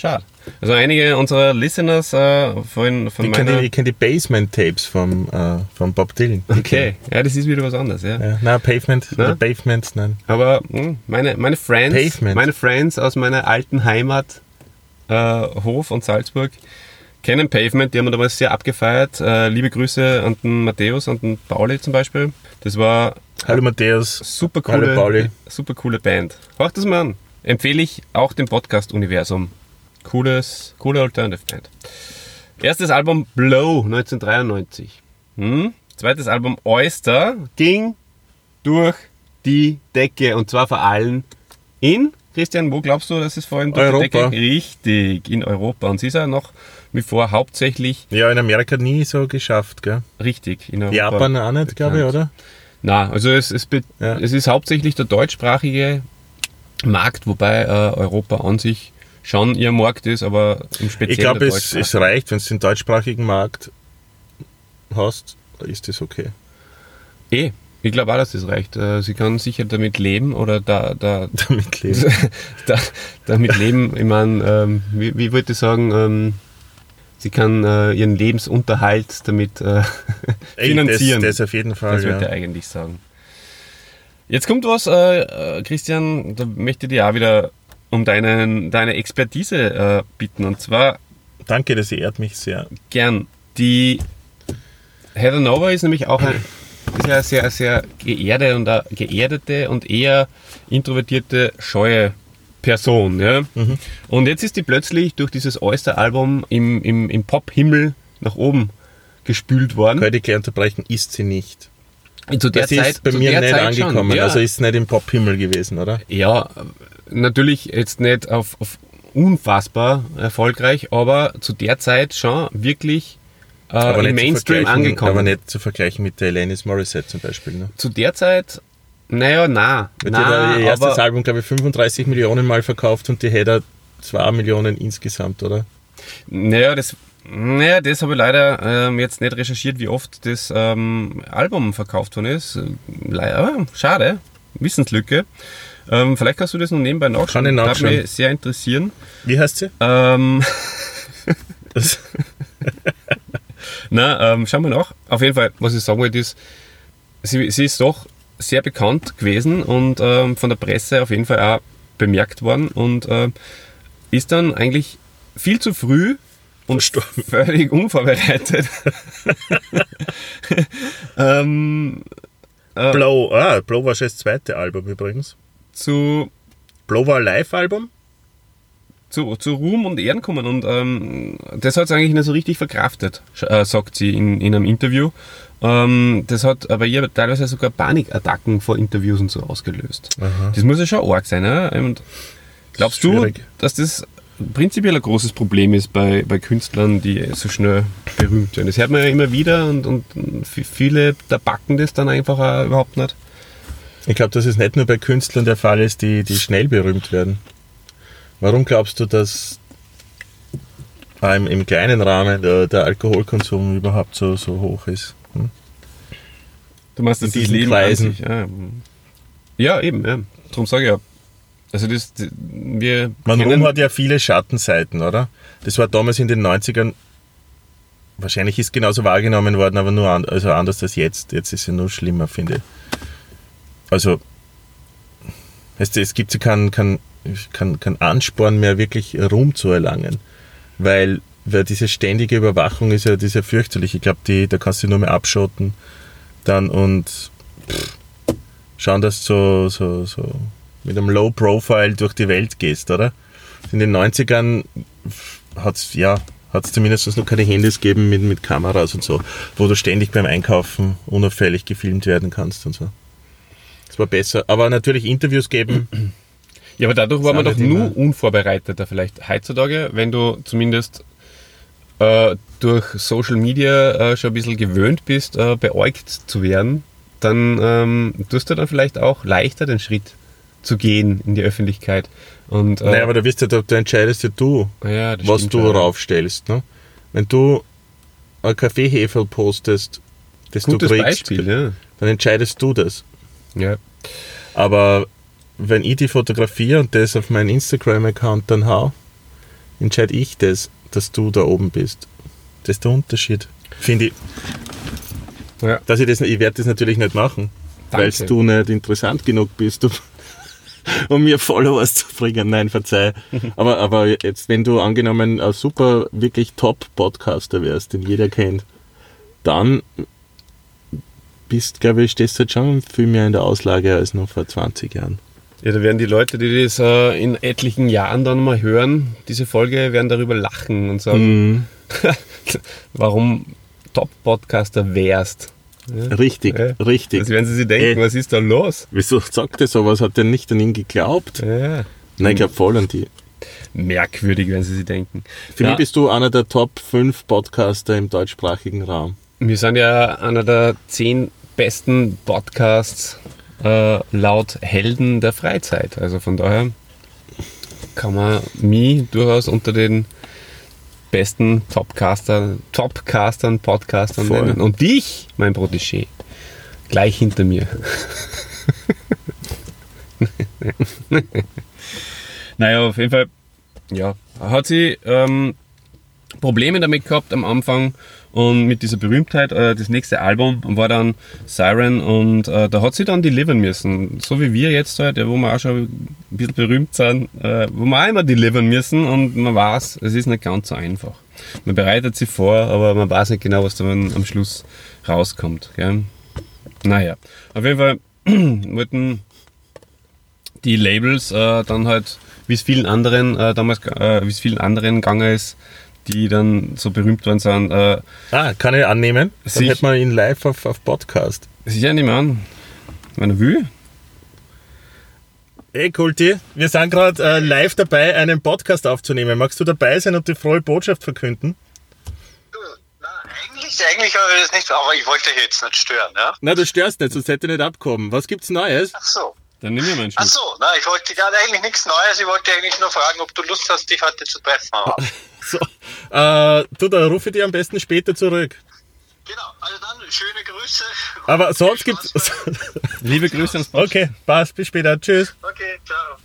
Schade. Also einige unserer Listeners äh, von, von Ich kenne meiner... die, ich kenn die Basement-Tapes vom, äh, vom Bob Dylan. Okay, ja, das ist wieder was anderes, ja. Ja, nein, Pavement, Na? oder Pavement, nein. Aber mh, meine, meine Friends, Pavement. meine Friends aus meiner alten Heimat, äh, Hof und Salzburg, kennen Pavement, die haben wir damals sehr abgefeiert. Äh, liebe Grüße an den Matthäus und den Pauli zum Beispiel. Das war Hallo Matthäus. super Hallo coole, Pauli. super coole Band. Hört das mal an. Empfehle ich auch dem Podcast-Universum. Cooles, coole Alternative Band. Erstes Album Blow 1993. Hm? Zweites Album Oyster ging durch die Decke und zwar vor allem in, Christian, wo glaubst du, dass es vor allem durch die Europa. Decke? Richtig, in Europa. Und sie ist ja noch wie vor hauptsächlich Ja, in Amerika nie so geschafft, gell? richtig in Europa. Japan auch nicht, glaube ich, oder? Na, also es, es, Ja. es ist hauptsächlich der deutschsprachige Markt, wobei äh, Europa an sich schon ihr Markt ist, aber im Speziellen Ich glaube, es, es reicht, wenn du den deutschsprachigen Markt hast, ist das okay. Eh, ich glaube auch, dass das reicht. Äh, Sie kann sicher damit leben oder da, da, <laughs> Damit leben. <laughs> da, damit leben, ich meine, ähm, wie, wie wollte ich sagen, ähm, sie kann äh, ihren Lebensunterhalt damit äh, finanzieren. Das, das auf jeden Fall. Das ja. ich eigentlich sagen. Jetzt kommt was, äh, äh, Christian, da möchte ich dir auch wieder um deinen, deine Expertise äh, bitten. Und zwar Danke, das ehrt mich sehr. gern. Die Heather Nova ist nämlich auch ein, ist ja sehr, sehr geerde und eine geerdete und eher introvertierte, scheue Person. Ja? Und jetzt ist die plötzlich durch dieses Oyster-Album im, im, im Pop-Himmel nach oben gespült worden. Könnte ich gleich unterbrechen, ist sie nicht. Zu der Das Zeit, ist bei zu mir der nicht Zeit schon, angekommen. Ja. Also ist nicht im Pop-Himmel gewesen, oder? Ja, natürlich jetzt nicht auf, auf unfassbar erfolgreich, aber zu der Zeit schon wirklich äh, im Mainstream angekommen. Aber nicht zu vergleichen mit der Alanis Morissette zum Beispiel. Ne? Zu der Zeit, naja, na, Weil die hat na ihr erstes Album, glaube ich, 35 Millionen Mal verkauft und die hätte 2 Millionen insgesamt, oder? naja, das, naja, das habe ich leider ähm, jetzt nicht recherchiert, wie oft das ähm, Album verkauft worden ist. Leider, schade, Wissenslücke. Ähm, vielleicht kannst du das noch nebenbei nachschauen. Kann ich nachschauen. Würde mich sehr interessieren. Wie heißt sie? Ähm, <laughs> <laughs> Na, ähm, schauen wir nach. Auf jeden Fall, was ich sagen wollte, ist, sie, sie ist doch sehr bekannt gewesen und ähm, von der Presse auf jeden Fall auch bemerkt worden und ähm, ist dann eigentlich viel zu früh und Verstorben. <laughs> völlig unvorbereitet ähm, Blow, ah, Blow war schon das zweite Album übrigens. Zu, Blow war ein Live-Album. zu, zu Ruhm und Ehren kommen und ähm, das hat sie eigentlich nicht so richtig verkraftet, äh, sagt sie in, in einem Interview. Ähm, das hat aber ihr teilweise sogar Panikattacken vor Interviews und so ausgelöst. Das muss ja schon arg sein. Ne? Und glaubst du, Schwierig. dass das prinzipiell ein großes Problem ist bei, bei Künstlern, die so schnell berühmt werden? Das hört man ja immer wieder und, und viele, da backen das dann einfach auch überhaupt nicht. Ich glaube, dass es nicht nur bei Künstlern der Fall ist, die, die schnell berühmt werden. Warum glaubst du, dass im, im kleinen Rahmen der, der Alkoholkonsum überhaupt so, so hoch ist? Hm? Du meinst, In dass das diesen Leben Kreisen. An sich, ja, ja, eben, ja. Darum sage ich ja. Also das, wir Man Ruhm hat ja viele Schattenseiten, oder? Das war damals in den 90ern, wahrscheinlich ist genauso wahrgenommen worden, aber nur an, also anders als jetzt. Jetzt ist es nur schlimmer, finde ich. Also, weißt es gibt keinen kein, kein, kein Ansporn mehr, wirklich Ruhm zu erlangen. Weil, weil diese ständige Überwachung ist ja, ist ja fürchterlich. Ich glaube, da kannst du nur mehr abschotten dann und pff, schauen, dass du so, so, so mit einem Low Profile durch die Welt gehst, oder? In den 90ern hat es ja, hat's zumindest noch keine Handys gegeben mit, mit Kameras und so, wo du ständig beim Einkaufen unauffällig gefilmt werden kannst und so. Das war besser. Aber natürlich Interviews geben. Ja, aber dadurch war man doch sind nur unvorbereiteter vielleicht heutzutage, wenn du zumindest äh, durch Social Media äh, schon ein bisschen gewöhnt bist, äh, beäugt zu werden, dann ähm, tust du dann vielleicht auch leichter den Schritt zu gehen in die Öffentlichkeit. Und, äh, Naja, aber da wirst du, da, da entscheidest ja du, ja, was du schon. raufstellst. Ne? Wenn du ein Kaffeehefe postest, das Gutes du kriegst, Beispiel, ja. dann entscheidest du das. Ja. Aber wenn ich die fotografiere und das auf meinen Instagram-Account dann hau, entscheide ich das, dass du da oben bist. Das ist der Unterschied. Finde ich. Ja. Dass ich das, ich werde das natürlich nicht machen, weil du nicht interessant genug bist, um, <laughs> um mir Followers zu bringen. Nein, verzeih. aber, aber jetzt, wenn du angenommen ein super, wirklich Top-Podcaster wärst, den jeder kennt, dann bist, glaube ich, stehst du jetzt schon viel mehr in der Auslage als noch vor 20 Jahren. Ja, da werden die Leute, die das äh, in etlichen Jahren dann mal hören, diese Folge, werden darüber lachen und sagen, Mhm. <laughs> warum Top-Podcaster wärst. Ja. Richtig, Ja. richtig. Das werden sie sich denken, Ey. was ist da los? Wieso sagt er sowas? Hat er nicht an ihn geglaubt? Ja. Nein, ich glaube voll an die. Merkwürdig, wenn sie sich denken. Für mich bist du einer der Top 5 Podcaster im deutschsprachigen Raum. wir sind ja einer der zehn besten Podcasts äh, laut Helden der Freizeit. Also von daher kann man mich durchaus unter den besten Topcastern, Topcastern, Podcastern Voll. nennen. Und dich, mein Protégé, gleich hinter mir. naja, auf jeden Fall, ja, hat sie ähm, Probleme damit gehabt am Anfang und mit dieser Berühmtheit. Äh, das nächste Album war dann Siren und äh, da hat sie dann delivern müssen. So wie wir jetzt halt, ja, wo wir auch schon ein bisschen berühmt sind, äh, wo wir auch immer delivern müssen und man weiß, es ist nicht ganz so einfach. Man bereitet sie vor, aber man weiß nicht genau, was dann am Schluss rauskommt. Gell? Naja, auf jeden Fall <clears throat> wollten die Labels äh, dann halt, wie es vielen anderen äh, damals, äh, wie es vielen anderen gegangen ist, die dann so berühmt worden sind, äh, Ah, kann ich annehmen? Dann hätten wir ihn live auf, auf Podcast. sicher nicht mehr an. Wenn er will. Hey Kulti, wir sind gerade äh, live dabei, einen Podcast aufzunehmen. Magst du dabei sein und die frohe Botschaft verkünden? Na, eigentlich, eigentlich habe ich das nicht, aber ich wollte dich jetzt nicht stören, ja? Na, du störst nicht, sonst hätte ich nicht abkommen. Was gibt's Neues? Ach so. Dann nimm mir mal einen Ach so, na, ich wollte ja eigentlich nichts Neues, ich wollte eigentlich nur fragen, ob du Lust hast, dich heute zu treffen. <laughs> Äh, du, da rufe ich dir am besten später zurück. genau, also dann schöne Grüße. Aber sonst gibt's... Spaß beim- <laughs> Liebe Grüße ans Pod. Okay, passt, bis später. Tschüss. Okay, ciao.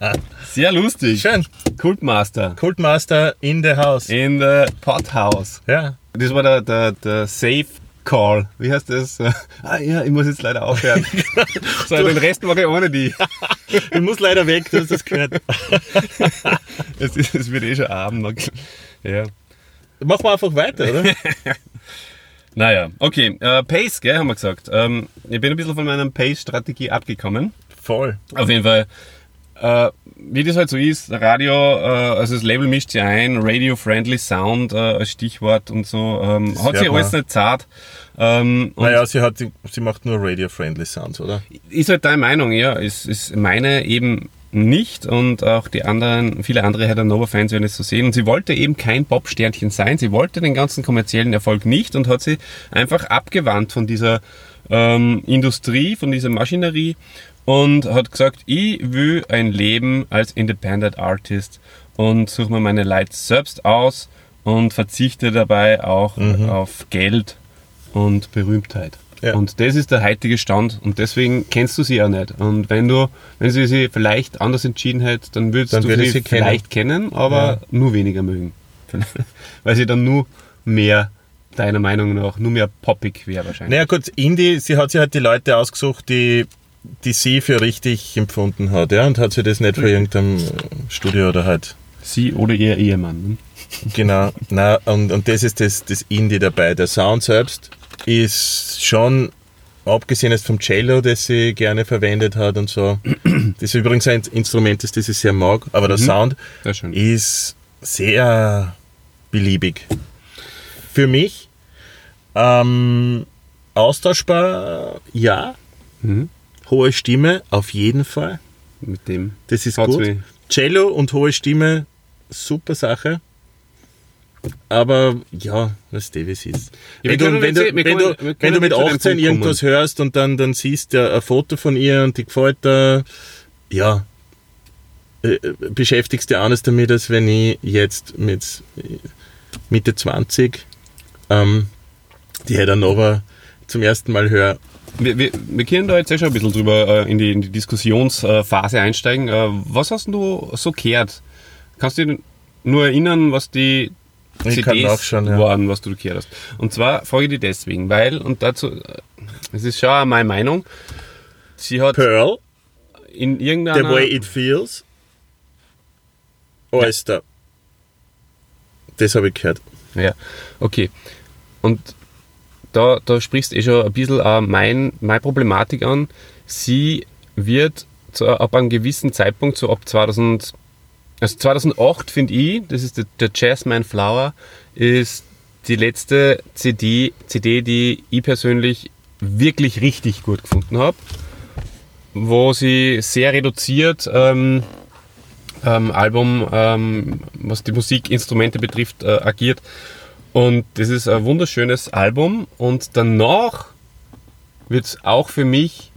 <laughs> Sehr lustig. Schön. Kultmaster. Kultmaster in the house. In the Pothouse. Ja. Das war der, der, der Safe Call. Wie heißt das? <laughs> Ah ja, ich muss jetzt leider aufhören. <laughs> so, den Rest mache ich ohne die. <laughs> Ich muss leider weg, du hast das gehört. Es, ist, es wird eh schon Abend. Ja. Machen wir einfach weiter, oder? Naja, okay. Äh, Pace, gell, haben wir gesagt. Ähm, ich bin ein bisschen von meiner Pace-Strategie abgekommen. Voll. Auf jeden Fall. Äh, wie das halt so ist, Radio, äh, also das Label mischt sich ein, Radio-Friendly Sound äh, als Stichwort und so. Ähm, hat sich alles nicht zart. Ähm, Naja, sie, hat, sie macht nur radio-friendly Sounds, oder? ist halt deine Meinung, ja. Ist, ist meine eben nicht und auch die anderen, viele andere Heather Nova-Fans werden es so sehen. Und sie wollte eben kein Pop-Sternchen sein. Sie wollte den ganzen kommerziellen Erfolg nicht und hat sie einfach abgewandt von dieser ähm, Industrie, von dieser Maschinerie und hat gesagt, ich will ein Leben als Independent Artist und suche mir meine Lights selbst aus und verzichte dabei auch auf Geld und Berühmtheit. Ja. Und das ist der heutige Stand und deswegen kennst du sie auch nicht. Und wenn du, wenn sie sie vielleicht anders entschieden hätte, dann würdest Dann du würde sie, sie kennen. vielleicht kennen, aber Ja. nur weniger mögen. <laughs> Weil sie dann nur mehr, deiner Meinung nach, nur mehr poppig wäre wahrscheinlich. Naja gut, Indie, sie hat sich halt die Leute ausgesucht, die, die sie für richtig empfunden hat, ja, und hat sie das nicht für irgendeinem äh, Studio oder halt. Sie oder ihr Ehemann. Ne? Genau, na, und, und das ist das, das Indie dabei. Der Sound selbst ist schon, abgesehen jetzt vom Cello, das sie gerne verwendet hat und so, <clears throat> das ist übrigens ein Instrument, das ich sehr mag, aber der Sound Sehr ist sehr beliebig. Für mich ähm, austauschbar, ja. Mhm. Hohe Stimme, auf jeden Fall. Mit dem. Das ist Hat's gut. mich- Cello und hohe Stimme, super Sache. Aber ja, was Davis ist. Ja, wenn du, wenn, du, wenn, können- du, wenn du mit jetzt zu dem 18 Punkt irgendwas hörst und dann, dann siehst du ein Foto von ihr und die gefällt dir, ja, äh, beschäftigst du anders damit, als wenn ich jetzt mit Mitte 20 ähm, die Heather Nova zum ersten Mal höre. Wir, wir, wir können da jetzt eh schon ein bisschen drüber äh, in, die, in die Diskussionsphase einsteigen. Äh, was hast du so gehört? Kannst du dich nur erinnern, was die Ich nachschauen, ja. waren, was du gehört hast? Und zwar frage ich dich deswegen, weil, und dazu, äh, es ist schon meine Meinung, sie hat Pearl, in The irgendeiner... Way It Feels, Oyster. Das habe ich gehört. Ja, okay. Und da, da sprichst eh schon ein bisschen auch mein, meine Problematik an. Sie wird zu, ab einem gewissen Zeitpunkt, so ab 2000, also 2008 finde ich, das ist der, der Jazzman Flower, ist die letzte CD, CD, die ich persönlich wirklich richtig gut gefunden habe, wo sie sehr reduziert ähm, ähm, Album, ähm, was die Musikinstrumente betrifft, äh, agiert Und das ist ein wunderschönes Album. Und danach wird es auch für mich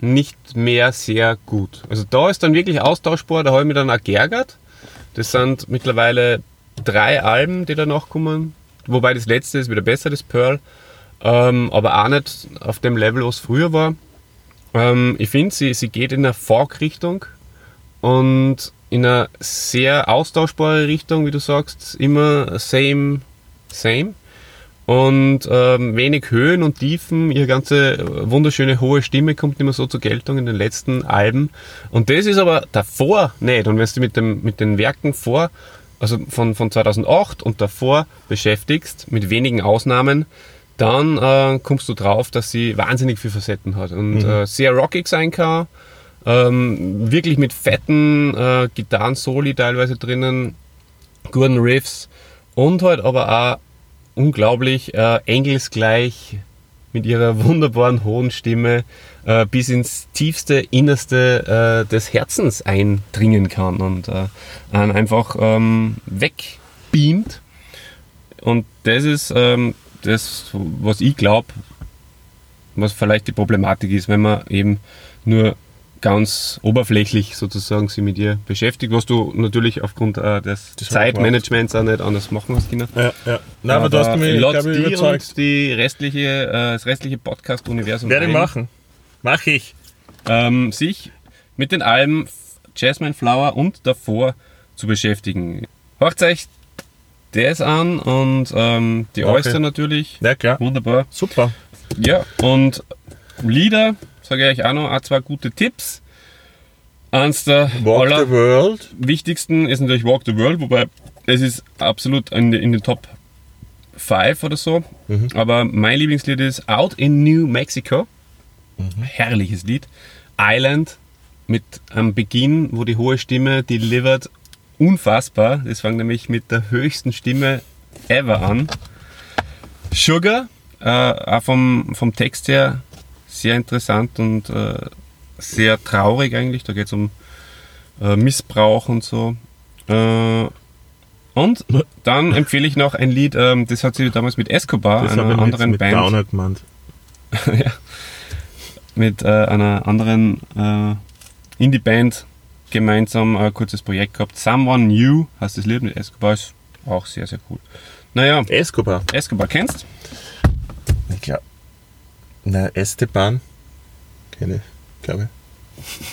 nicht mehr sehr gut. Also da ist dann wirklich austauschbar, da habe ich mich dann auch geärgert. Das sind mittlerweile drei Alben, die danach kommen. Wobei das letzte ist wieder besser, das Pearl. Ähm, aber auch nicht auf dem Level, was früher war. Ähm, ich finde, sie, sie geht in eine Folk-Richtung und in eine sehr austauschbare Richtung, wie du sagst. Immer same, same. Und ähm, wenig Höhen und Tiefen. Ihre ganze äh, wunderschöne hohe Stimme kommt immer so zur Geltung in den letzten Alben. Und das ist aber davor nicht. Und wenn du mit, dem, mit den Werken vor, also von, von 2008 und davor beschäftigst, mit wenigen Ausnahmen, dann äh, kommst du drauf, dass sie wahnsinnig viel Facetten hat und äh, sehr rockig sein kann. Ähm, wirklich mit fetten äh, Gitarren-Soli teilweise drinnen, guten Riffs und halt aber auch unglaublich äh, engelsgleich mit ihrer wunderbaren hohen Stimme äh, bis ins tiefste Innerste äh, des Herzens eindringen kann und äh, einfach ähm, wegbeamt. Und das ist ähm, das, was ich glaube, was vielleicht die Problematik ist, wenn man eben nur ganz oberflächlich sozusagen sich mit ihr beschäftigt, was du natürlich aufgrund äh, des Das Zeitmanagements auch nicht anders machen hast, Kinder. Ja, ja. Nein, aber, du hast mich, laut glaube ich, überzeugt. die restliche, äh, das restliche Podcast-Universum Werde ich machen. Mach ich. ähm, sich mit den Alben Jasmine Flower und davor zu beschäftigen. Hört euch das an und ähm, die Okay. Oyster natürlich. Ja, klar. Wunderbar. Super. Ja, und Lieder, sage ich euch auch noch, auch zwei gute Tipps. Eins der Walk the World. wichtigsten ist natürlich Walk the World, wobei es ist absolut in, in den Top 5 oder so. Aber mein Lieblingslied ist Out in New Mexico. Herrliches Lied. Island mit am Beginn, wo die hohe Stimme delivert. Unfassbar. Das fängt nämlich mit der höchsten Stimme ever an. Sugar, äh, auch vom, vom Text her sehr interessant und äh, sehr traurig eigentlich. Da geht es um äh, Missbrauch und so. Äh, und dann empfehle ich noch ein Lied, ähm, das hat sie damals mit Escobar, Das einer anderen mit Band, Downer gemeint. <laughs> mit äh, einer anderen äh, Indie-Band gemeinsam ein kurzes Projekt gehabt. Someone New heißt das Lied mit Escobar, ist auch sehr, sehr cool. Naja, Escobar. Escobar kennst Ich glaube. Na, Esteban. Kenne ich, glaube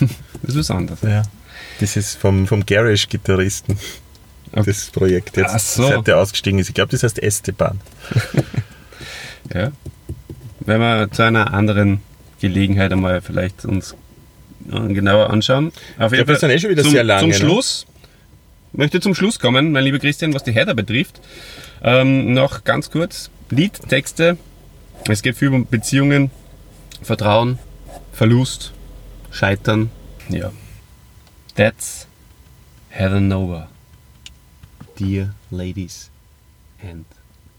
<laughs> Das ist was anderes. ich. Ja. Das ist vom, vom Garage-Gitarristen. Okay. Das Projekt jetzt, Ach so. seit der ausgestiegen ist. Ich glaube, das heißt Esteban. <laughs> Ja. Wenn wir zu einer anderen Gelegenheit einmal vielleicht uns äh, genauer anschauen. Auf glaube, wir sind eh schon wieder zum, sehr lange, Zum ne? Schluss, möchte zum Schluss kommen, mein lieber Christian, was die Header betrifft. Ähm, noch ganz kurz, Liedtexte. Es geht viel um Beziehungen, Vertrauen, Verlust, Scheitern. Ja. That's Heather Nova. Dear ladies and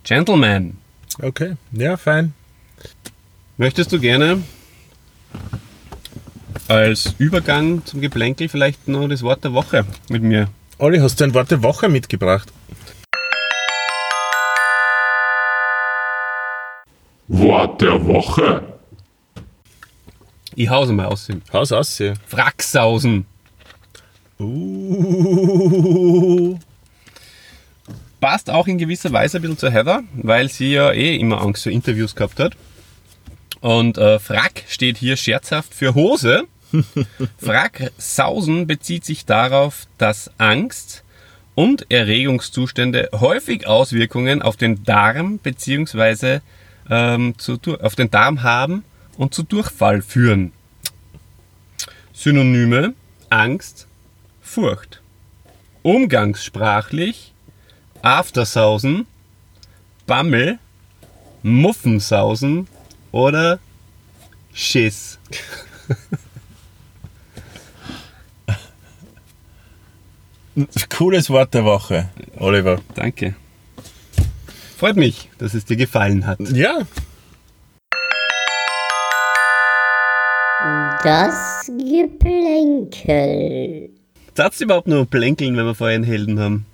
gentlemen. Okay, ja, fein. Möchtest du gerne als Übergang zum Geplänkel vielleicht noch das Wort der Woche mit mir? Olli, hast du ein Wort der Woche mitgebracht? Wort der Woche. Ich hause mal aus. Haus aussehen. Fracksausen. Uh, Passt auch in gewisser Weise ein bisschen zur Heather, weil sie ja eh immer Angst vor Interviews gehabt hat. Und äh, Frack steht hier scherzhaft für Hose. <laughs> Fracksausen bezieht sich darauf, dass Angst und Erregungszustände häufig Auswirkungen auf den Darm bzw. Ähm, zu, auf den Darm haben und zu Durchfall führen. Synonyme Angst, Furcht. Umgangssprachlich Aftersausen, Bammel, Muffensausen oder Schiss. cooles Wort der Woche, Oliver. Danke. Freut mich, dass es dir gefallen hat. Ja, Das Geplänkel. Du überhaupt nur plänkeln, wenn wir vorher einen Helden haben?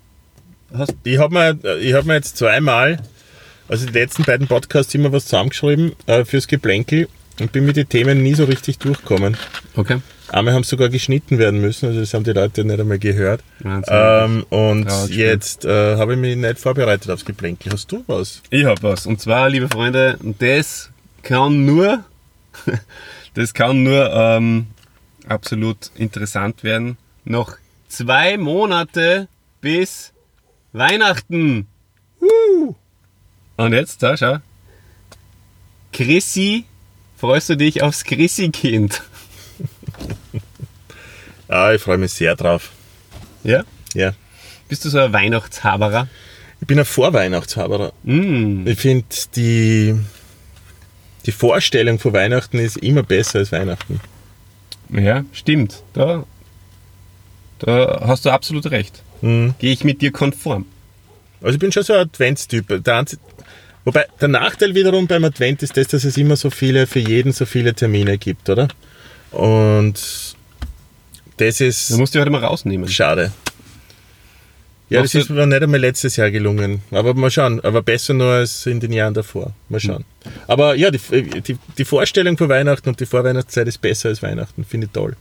Hast, ich habe mir, ich hab mir jetzt zweimal also die letzten beiden Podcasts immer was zusammengeschrieben äh, fürs Geplänkel und bin mit den Themen nie so richtig durchgekommen. Okay. Einmal haben sogar geschnitten werden müssen, also das haben die Leute nicht einmal gehört. Ähm, und Traurig. jetzt äh, habe ich mich nicht vorbereitet aufs Geplänkel. Hast du was? Ich hab was. Und zwar, liebe Freunde, das kann nur, <laughs> das kann nur ähm, absolut interessant werden. Noch zwei Monate bis Weihnachten. Woo. Und jetzt, da, schau. Chrissy, freust du dich aufs Chrissy-Kind? <laughs> Ah, ich freue mich sehr drauf. Ja? Ja. Bist du so ein Weihnachtshaberer? Ich bin ein Vorweihnachtshaberer. Mm. Ich finde, die, die Vorstellung von Weihnachten ist immer besser als Weihnachten. Ja, stimmt. Da, da hast du absolut recht. Mhm. Gehe ich mit dir konform. Also ich bin schon so ein Adventstyp. Der Wobei der Nachteil wiederum beim Advent ist das, dass es immer so viele, für jeden so viele Termine gibt, oder? Und das Du ist musst dich heute mal rausnehmen. schade. Ja, das ist mir nicht einmal letztes Jahr gelungen. Aber mal schauen. Aber besser nur als in den Jahren davor. Mal schauen. Aber ja, die, die, die Vorstellung von Weihnachten und die Vorweihnachtszeit ist besser als Weihnachten. Finde ich toll.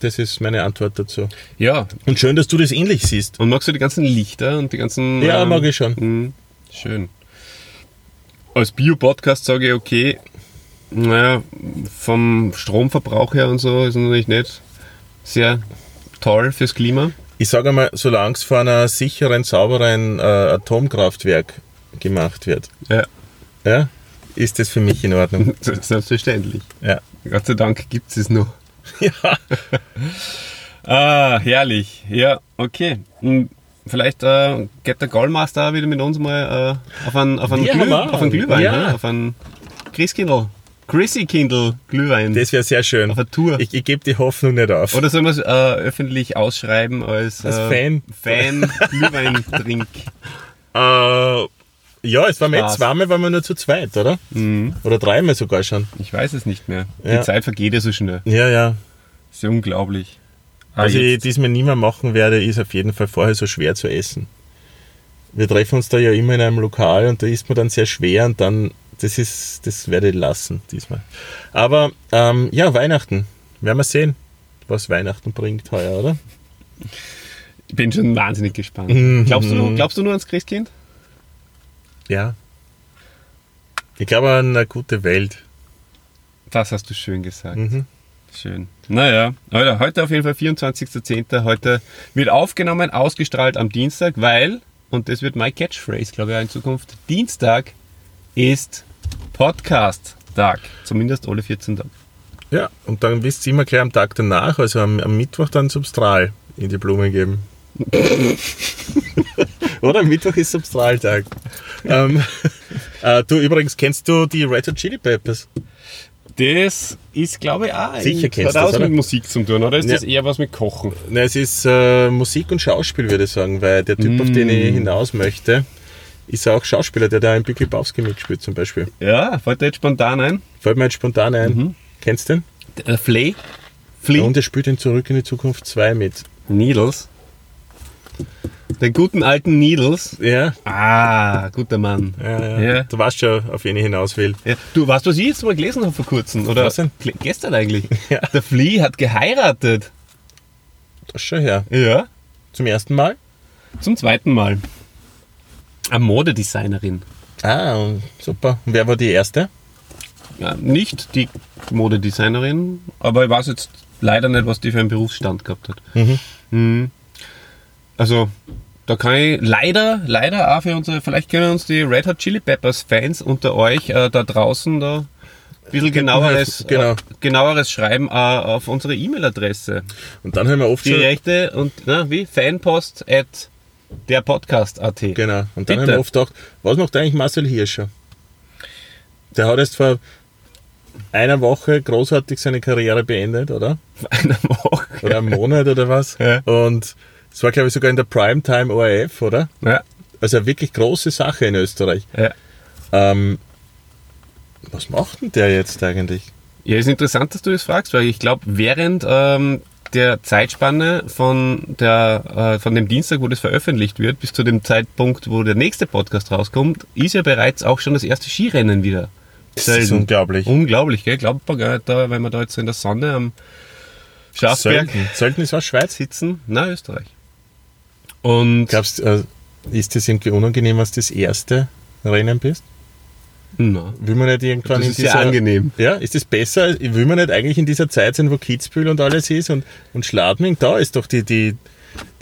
Das ist meine Antwort dazu. Ja, Und schön, dass du das ähnlich siehst. und magst du die ganzen Lichter und die ganzen. Ja, mag ich schon. mh, Schön. Als Bio-Podcast sage ich, okay, naja, vom Stromverbrauch her und so ist natürlich nicht sehr toll fürs Klima. Ich sage einmal, solange es von einer sicheren, sauberen äh, Atomkraftwerk gemacht wird, Ja, ja, ist das für mich in Ordnung. <laughs> selbstverständlich. Ja. Gott sei Dank gibt es noch. <laughs> ja. Ah, herrlich. Ja, okay. Hm, Vielleicht äh, geht der Gallmaster auch wieder mit uns mal äh, auf einen, auf einen, Glüh, auf einen Glühwein, Ja. ne? auf einen Christkindl, Chrissy Kindle Glühwein. Das wäre sehr schön. Auf eine Tour. Ich, ich gebe die Hoffnung nicht auf. Oder sollen wir es äh, öffentlich ausschreiben als, Als äh, Fan. Fan Glühweintrink? <laughs> Äh, ja, es war mir jetzt zweimal, waren wir nur zu zweit, oder? Oder dreimal sogar schon. Ich weiß es nicht mehr. Ja. Die Zeit vergeht ja so schnell. Ja, ja. ist ja unglaublich. Ah, Was ich jetzt- diesmal nie mehr machen werde, ist auf jeden Fall vorher so schwer zu essen. Wir treffen uns da ja immer in einem Lokal und da isst man dann sehr schwer und dann, das ist, das werde ich lassen diesmal. Aber ähm, ja, Weihnachten. Werden wir sehen, was Weihnachten bringt heuer, oder? ich bin schon wahnsinnig gespannt. Mhm. Glaubst, du, glaubst du nur ans Christkind? Ja. Ich glaube an eine gute Welt. Das hast du schön gesagt. Mhm. Schön. Naja, Alter, heute auf jeden Fall 24.10. Heute wird aufgenommen, ausgestrahlt am Dienstag, weil, und das wird my Catchphrase, glaube ich, in Zukunft, Dienstag ist Podcast-Tag. Zumindest alle 14 Tage. Ja, und dann wisst ihr immer gleich am Tag danach, also am, am Mittwoch dann Substral in die Blume geben. <laughs> Oder am Mittwoch ist Substraltag. ähm, <laughs> äh, du übrigens, kennst du die Red Hot Chili Peppers? Das ist, glaube ich, auch Sicher ein- kennst hat das, was oder? mit Musik zu tun, oder ist Ja. das eher was mit Kochen? Na, es ist äh, Musik und Schauspiel, würde ich sagen, weil der Typ, auf den ich hinaus möchte, ist auch Schauspieler, der da in Big Lebowski mitspielt zum Beispiel. Ja, fällt dir jetzt spontan ein. Fällt mir jetzt spontan ein. Kennst du den? Der Flea? Flea? Und er spielt in Zurück in die Zukunft 2 mit. Needles. Den guten alten Needles. Ja, Ah, guter Mann. ja, ja. Ja. Du weißt schon, auf wen ich hinaus will. Ja, du, weißt was ich jetzt mal gelesen habe vor kurzem? Oder Was denn? Gestern eigentlich. <laughs> Ja. Der Flea hat geheiratet. Das ist schon her. Ja. Zum ersten Mal? Zum zweiten Mal. Eine Modedesignerin. Ah, super. Und wer war die erste? Ja, nicht die Modedesignerin, aber ich weiß jetzt leider nicht, was die für einen Berufsstand gehabt hat. Mhm. Also, da kann ich leider, leider auch für unsere, vielleicht können uns die Red Hot Chili Peppers Fans unter euch äh, da draußen da ein bisschen genaueres, Genau. äh, genaueres schreiben äh, auf unsere E-Mail-Adresse. Und dann haben wir oft schon. Direkte und, na, wie? Fanpost at der Podcast.at. Genau. Und dann Bitte. haben wir oft gedacht, was macht eigentlich Marcel Hirscher? Der hat erst vor einer Woche großartig seine Karriere beendet, oder? Eine Woche. Oder einen Monat oder was? Ja. Und es war, glaube ich, sogar in der Primetime ORF, oder? Ja, Also eine wirklich große Sache in Österreich. ja. Ähm, was macht denn der jetzt eigentlich? Ja, ist interessant, dass du das fragst, weil ich glaube, während ähm, der Zeitspanne von, der, äh, von dem Dienstag, wo das veröffentlicht wird, bis zu dem Zeitpunkt, wo der nächste Podcast rauskommt, ist ja bereits auch schon das erste Skirennen wieder. Das ist Sölden. unglaublich. Unglaublich, gell? Glaubt man gar nicht, da, wenn wir da jetzt so in der Sonne am Schafberg Sölden. Sölden ist was, Schweiz? sitzen. Na, Österreich. Und Glaubst äh, ist das irgendwie unangenehm, was das erste Rennen bist? Na, Will man nicht irgendwann das in ist dieser... sehr angenehm. Ja, ist das besser? Will man nicht eigentlich in dieser Zeit sein, wo Kitzbühel und alles ist und, und Schladming? Da ist doch die, die,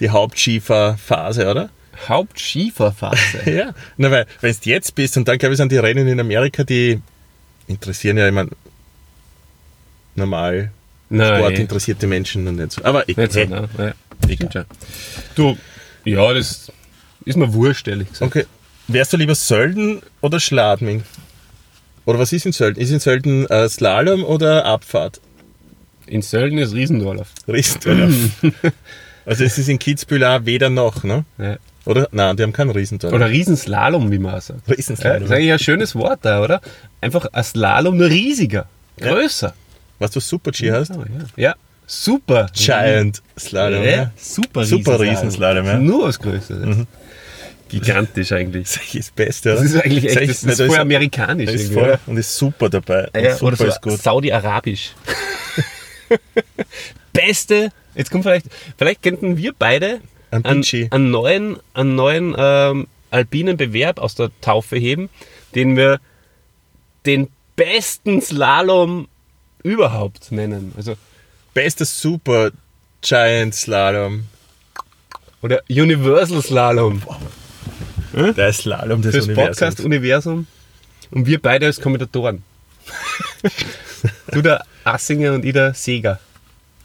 die Hauptskifahrphase, oder? Hauptskifahrphase. <laughs> Ja. Na, weil, wenn du jetzt bist und dann, glaube ich, sind die Rennen in Amerika, die interessieren ja, meine, normal Nein, sportinteressierte Menschen noch nicht so. Aber ich, Nicht so, hey, ne? Ja. Du, ja, das ist mir wurscht, ehrlich gesagt. Okay. Wärst du lieber Sölden oder Schladming? Oder was ist in Sölden? Ist in Sölden äh, Slalom oder Abfahrt? In Sölden ist Riesendorf. Riesendorf. <laughs> also es ist in Kitzbühel auch weder noch, ne? Ja. Oder? Nein, die haben keinen Riesendorf. Oder Riesenslalom, wie man sagt. Ja, Riesenslalom. das ist eigentlich ein schönes Wort da, oder? Einfach ein Slalom nur riesiger, größer. Was du Super-G hast? Oh, ja. ja, super. Giant Slalom. Ja, Ja. super Super Riesenslalom. Ja. Nur was Größeres. Gigantisch eigentlich. Das ist das Beste, oder? Das ist eigentlich echt, Sag ich- das, ist voll ist- amerikanisch. Das ist voll, und ist super dabei. Ja, super oder so ist gut. Saudi-Arabisch. <laughs> Beste, jetzt kommt vielleicht, vielleicht könnten wir beide Ein einen, einen neuen, einen neuen ähm, alpinen Bewerb aus der Taufe heben, den wir den besten Slalom überhaupt nennen. Also, Bester Super Giant Slalom. oder Universal Slalom Der Slalom des fürs Universums. Podcast-Universum. Und wir beide als Kommentatoren. <laughs> du der Assinger und ich der Seger.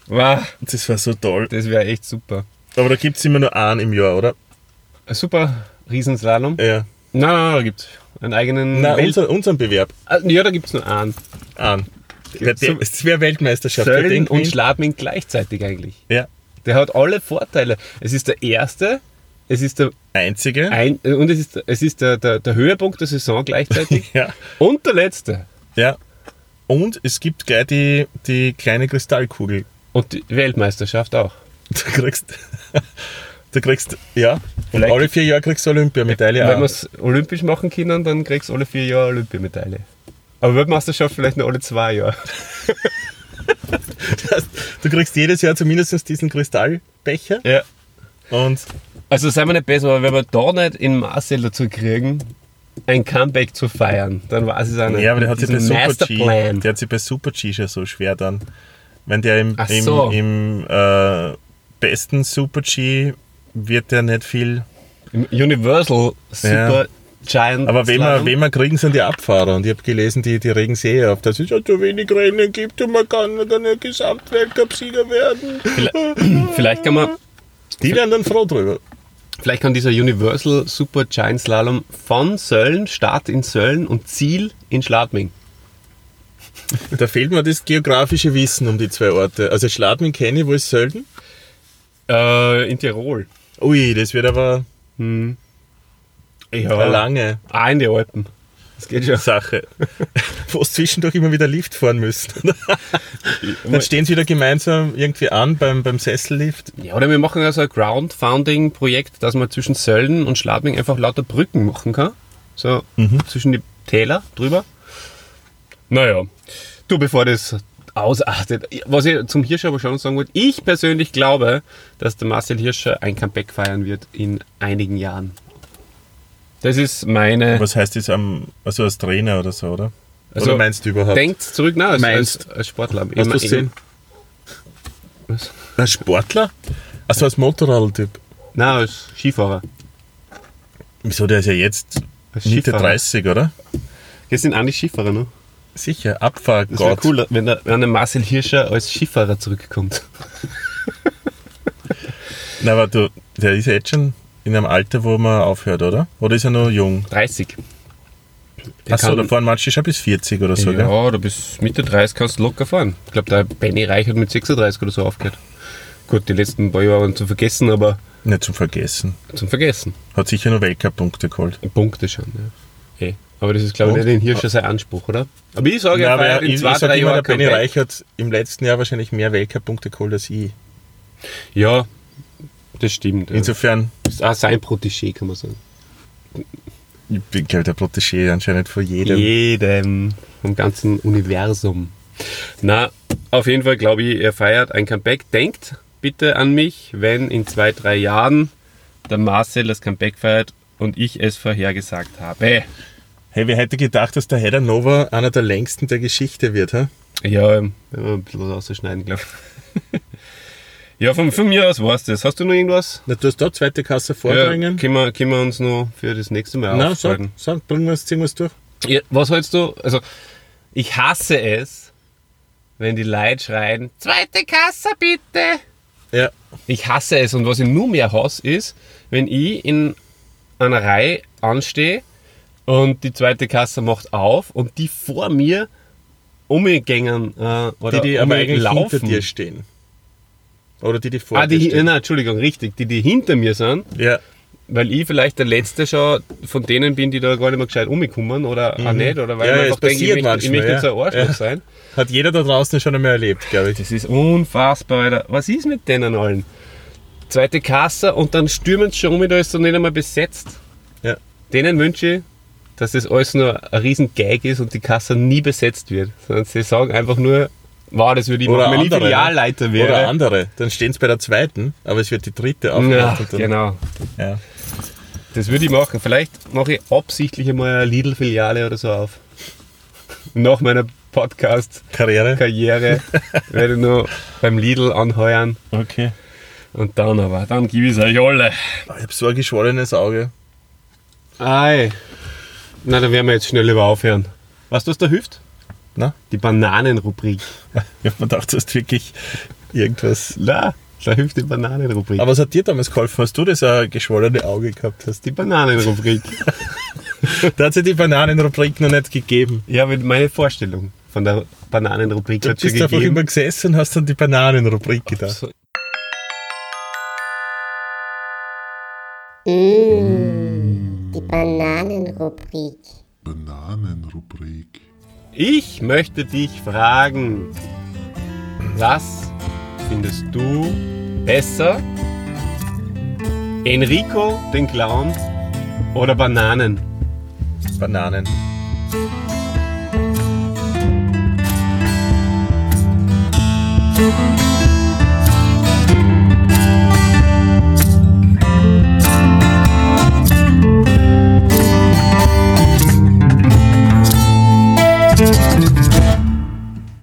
Wow, Das war so toll. das wäre echt super. Aber da gibt es immer nur einen im Jahr, oder? Ein super Riesenslalom. Ja. Nein, nein, nein, da gibt es einen eigenen. Nein, Welt unser, unseren Bewerb. Ah, ja, da gibt es nur einen. So- Es wäre Weltmeisterschaft. Sölden den und Schladming gleichzeitig eigentlich. Ja. Der hat alle Vorteile. Es ist der erste, es ist der Einzige. ein, und es ist, es ist der, der, der Höhepunkt der Saison gleichzeitig. <laughs> Ja. Und der letzte. Ja. Und es gibt gleich die, die kleine Kristallkugel. Und die Weltmeisterschaft auch. Du kriegst, <laughs> du kriegst, ja, Vielleicht- alle vier Jahre kriegst du Olympiamedaille. Wenn wir es olympisch machen können, dann kriegst du alle vier Jahre Olympiamedaille. Aber Weltmeisterschaft vielleicht nur alle zwei Jahre. <laughs> Du kriegst jedes Jahr zumindest diesen Kristallbecher. Ja. Und Also seien wir nicht besser, aber wenn wir da nicht in Marcel dazu kriegen, ein Comeback zu feiern, dann weiß ich auch nicht. ja, aber der hat sich bei Super G, der hat sich bei Super G schon so schwer dann. Wenn der im, so. im äh, besten Super G wird der nicht viel. Im Universal Super Giant. Aber wen wir, wen wir kriegen, sind die Abfahrer. Und ich habe gelesen, die, die regen sich eh auf, dass es ja zu wenig Rennen gibt und man kann dann ja Gesamtweltcup-Sieger werden. Vielleicht kann man, Die werden dann froh drüber. vielleicht kann dieser Universal Super Giant Slalom von Söln, Start in Söln und Ziel in Schladming. <laughs> Da fehlt mir das geografische Wissen um die zwei Orte. Also Schladming kenne ich, wo ist Sölden? Äh, in Tirol. Ui, das wird aber Ja. eine lange Ah, in die Alpen. Das geht schon. Sache. <laughs> wo sie zwischendurch immer wieder Lift fahren müssen. Dann stehen sie wieder gemeinsam irgendwie an beim, beim Sessellift. Ja, oder wir machen also ein Groundfounding-Projekt, dass man zwischen Sölden und Schladming einfach lauter Brücken machen kann. So zwischen die Täler drüber. Naja, du, bevor das ausartet, was ich zum Hirscher aber schon sagen wollte, ich persönlich glaube, dass der Marcel Hirscher ein Comeback feiern wird in einigen Jahren. Das ist meine. Was heißt das am, also als Trainer oder so, oder? Also, oder meinst du überhaupt? Denkt zurück, nein, als, Meinst- als, als Sportler. Hast Ich du gesehen? Was? Ein Sportler? Also als Motorradtyp. Nein, als Skifahrer. Wieso, der ist ja jetzt Als Mitte Skifahrer. 30, oder? Das sind eigentlich Skifahrer, ne? Sicher, Das wäre Abfahrgott. cool, wenn der, wenn der Marcel Hirscher als Skifahrer zurückkommt. Na, aber du, der ist ja jetzt schon in einem Alter, wo man aufhört, oder? Oder ist er noch jung? 30. Der Achso, kann- da fahren manche schon bis 40 oder so, gell? ja, du bis Mitte 30 kannst du locker fahren. Ich glaube, der Benny Reich hat mit 36 oder so aufgehört. Gut, die letzten paar Jahre waren zu vergessen, aber Nicht zum Vergessen. zum Vergessen. Hat sicher noch Weltcup-Punkte geholt. Punkte schon, ja. Eh. Aber das ist, glaube ich, nicht den Hirscher sein Anspruch, oder? Aber ich sage, Ja, aber feiert in ich, zwei, ich drei Jahren der Benny. Reich hat im letzten Jahr wahrscheinlich mehr Weltcup-Punkte geholt als ich. Ja, das stimmt. ja. Insofern, Das ist auch sein Protégé, kann man sagen. ich bin, glaube der Protégé anscheinend von jedem. Jedem. Vom ganzen Universum. Na, auf jeden Fall glaube ich, er feiert ein Comeback. Denkt bitte an mich, wenn in zwei, drei Jahren der Marcel das Comeback feiert und ich es vorhergesagt habe. Hey, wer hätte gedacht, dass der Header Nova einer der längsten der Geschichte wird, hä? Ja, wenn wir ein bisschen was ausschneiden, glaube ich. Ja, von, von mir aus war's das. Hast du noch irgendwas? Na, du hast da zweite Kasse Ja, vorbringen. können, wir, können wir uns noch für das nächste Mal Na, sag, aufhalten? sag, bringen wir es, es durch. Ja, was hältst du? Also, ich hasse es, wenn die Leute schreien, zweite Kasse bitte. Ja. Ich hasse es und was ich nur mehr hasse ist, wenn ich in einer Reihe anstehe und die zweite Kasse macht auf und die vor mir umgängen äh, oder Die, die aber eigentlich laufen. hinter dir stehen. Oder die, die vor Ah, die, nein, Entschuldigung, richtig, die, die hinter mir sind, Ja, weil ich vielleicht der Letzte schon von denen bin, die da gar nicht mehr gescheit umkommen oder auch nicht, oder weil Mhm. Ja, ich einfach denke, ich möchte, ich möchte nicht ja. so ein Arschloch Ja. sein. hat jeder da draußen schon einmal erlebt, glaube ich. Das ist unfassbar, Alter. Was ist mit denen allen? Zweite Kasse und dann stürmen sie schon um, da ist so nicht einmal besetzt. Ja. Denen wünsche ich, dass das alles nur ein riesen Gag ist und die Kasse nie besetzt wird. Sondern sie sagen einfach nur, wow, das würde ich Oder machen, wenn ich andere, ne? Filialleiter wäre. Oder andere. Dann stehen sie bei der zweiten, aber es wird die dritte ja, aufgemacht. dann- genau. ja. Das würde ich machen. Vielleicht mache ich absichtlich einmal eine Lidl-Filiale oder so auf. Nach meiner Podcast-Karriere Karriere. <laughs> werde ich nur beim Lidl anheuern. Okay. Und dann aber, dann gebe ich es euch alle. Ich habe so ein geschwollenes Auge. Ei. Na, dann werden wir jetzt schnell über aufhören. Weißt du, was da hilft? Na? Die Bananenrubrik. <laughs> Ich habe mir gedacht, du hast wirklich irgendwas. Na, da hilft die Bananenrubrik. Aber was hat dir damals geholfen, als du das ein geschwollene Auge gehabt hast? die Bananenrubrik. <laughs> Da hat ja die Bananenrubrik noch nicht gegeben. ja, mit meine Vorstellung von der Bananenrubrik Du hat schon bist einfach gegeben. immer gesessen und hast an die Bananenrubrik gedacht. So, Die Bananenrubrik. Bananenrubrik. Ich möchte dich fragen, was findest du besser? Enrico, den Clown oder Bananen? Bananen. Bananenrubrik.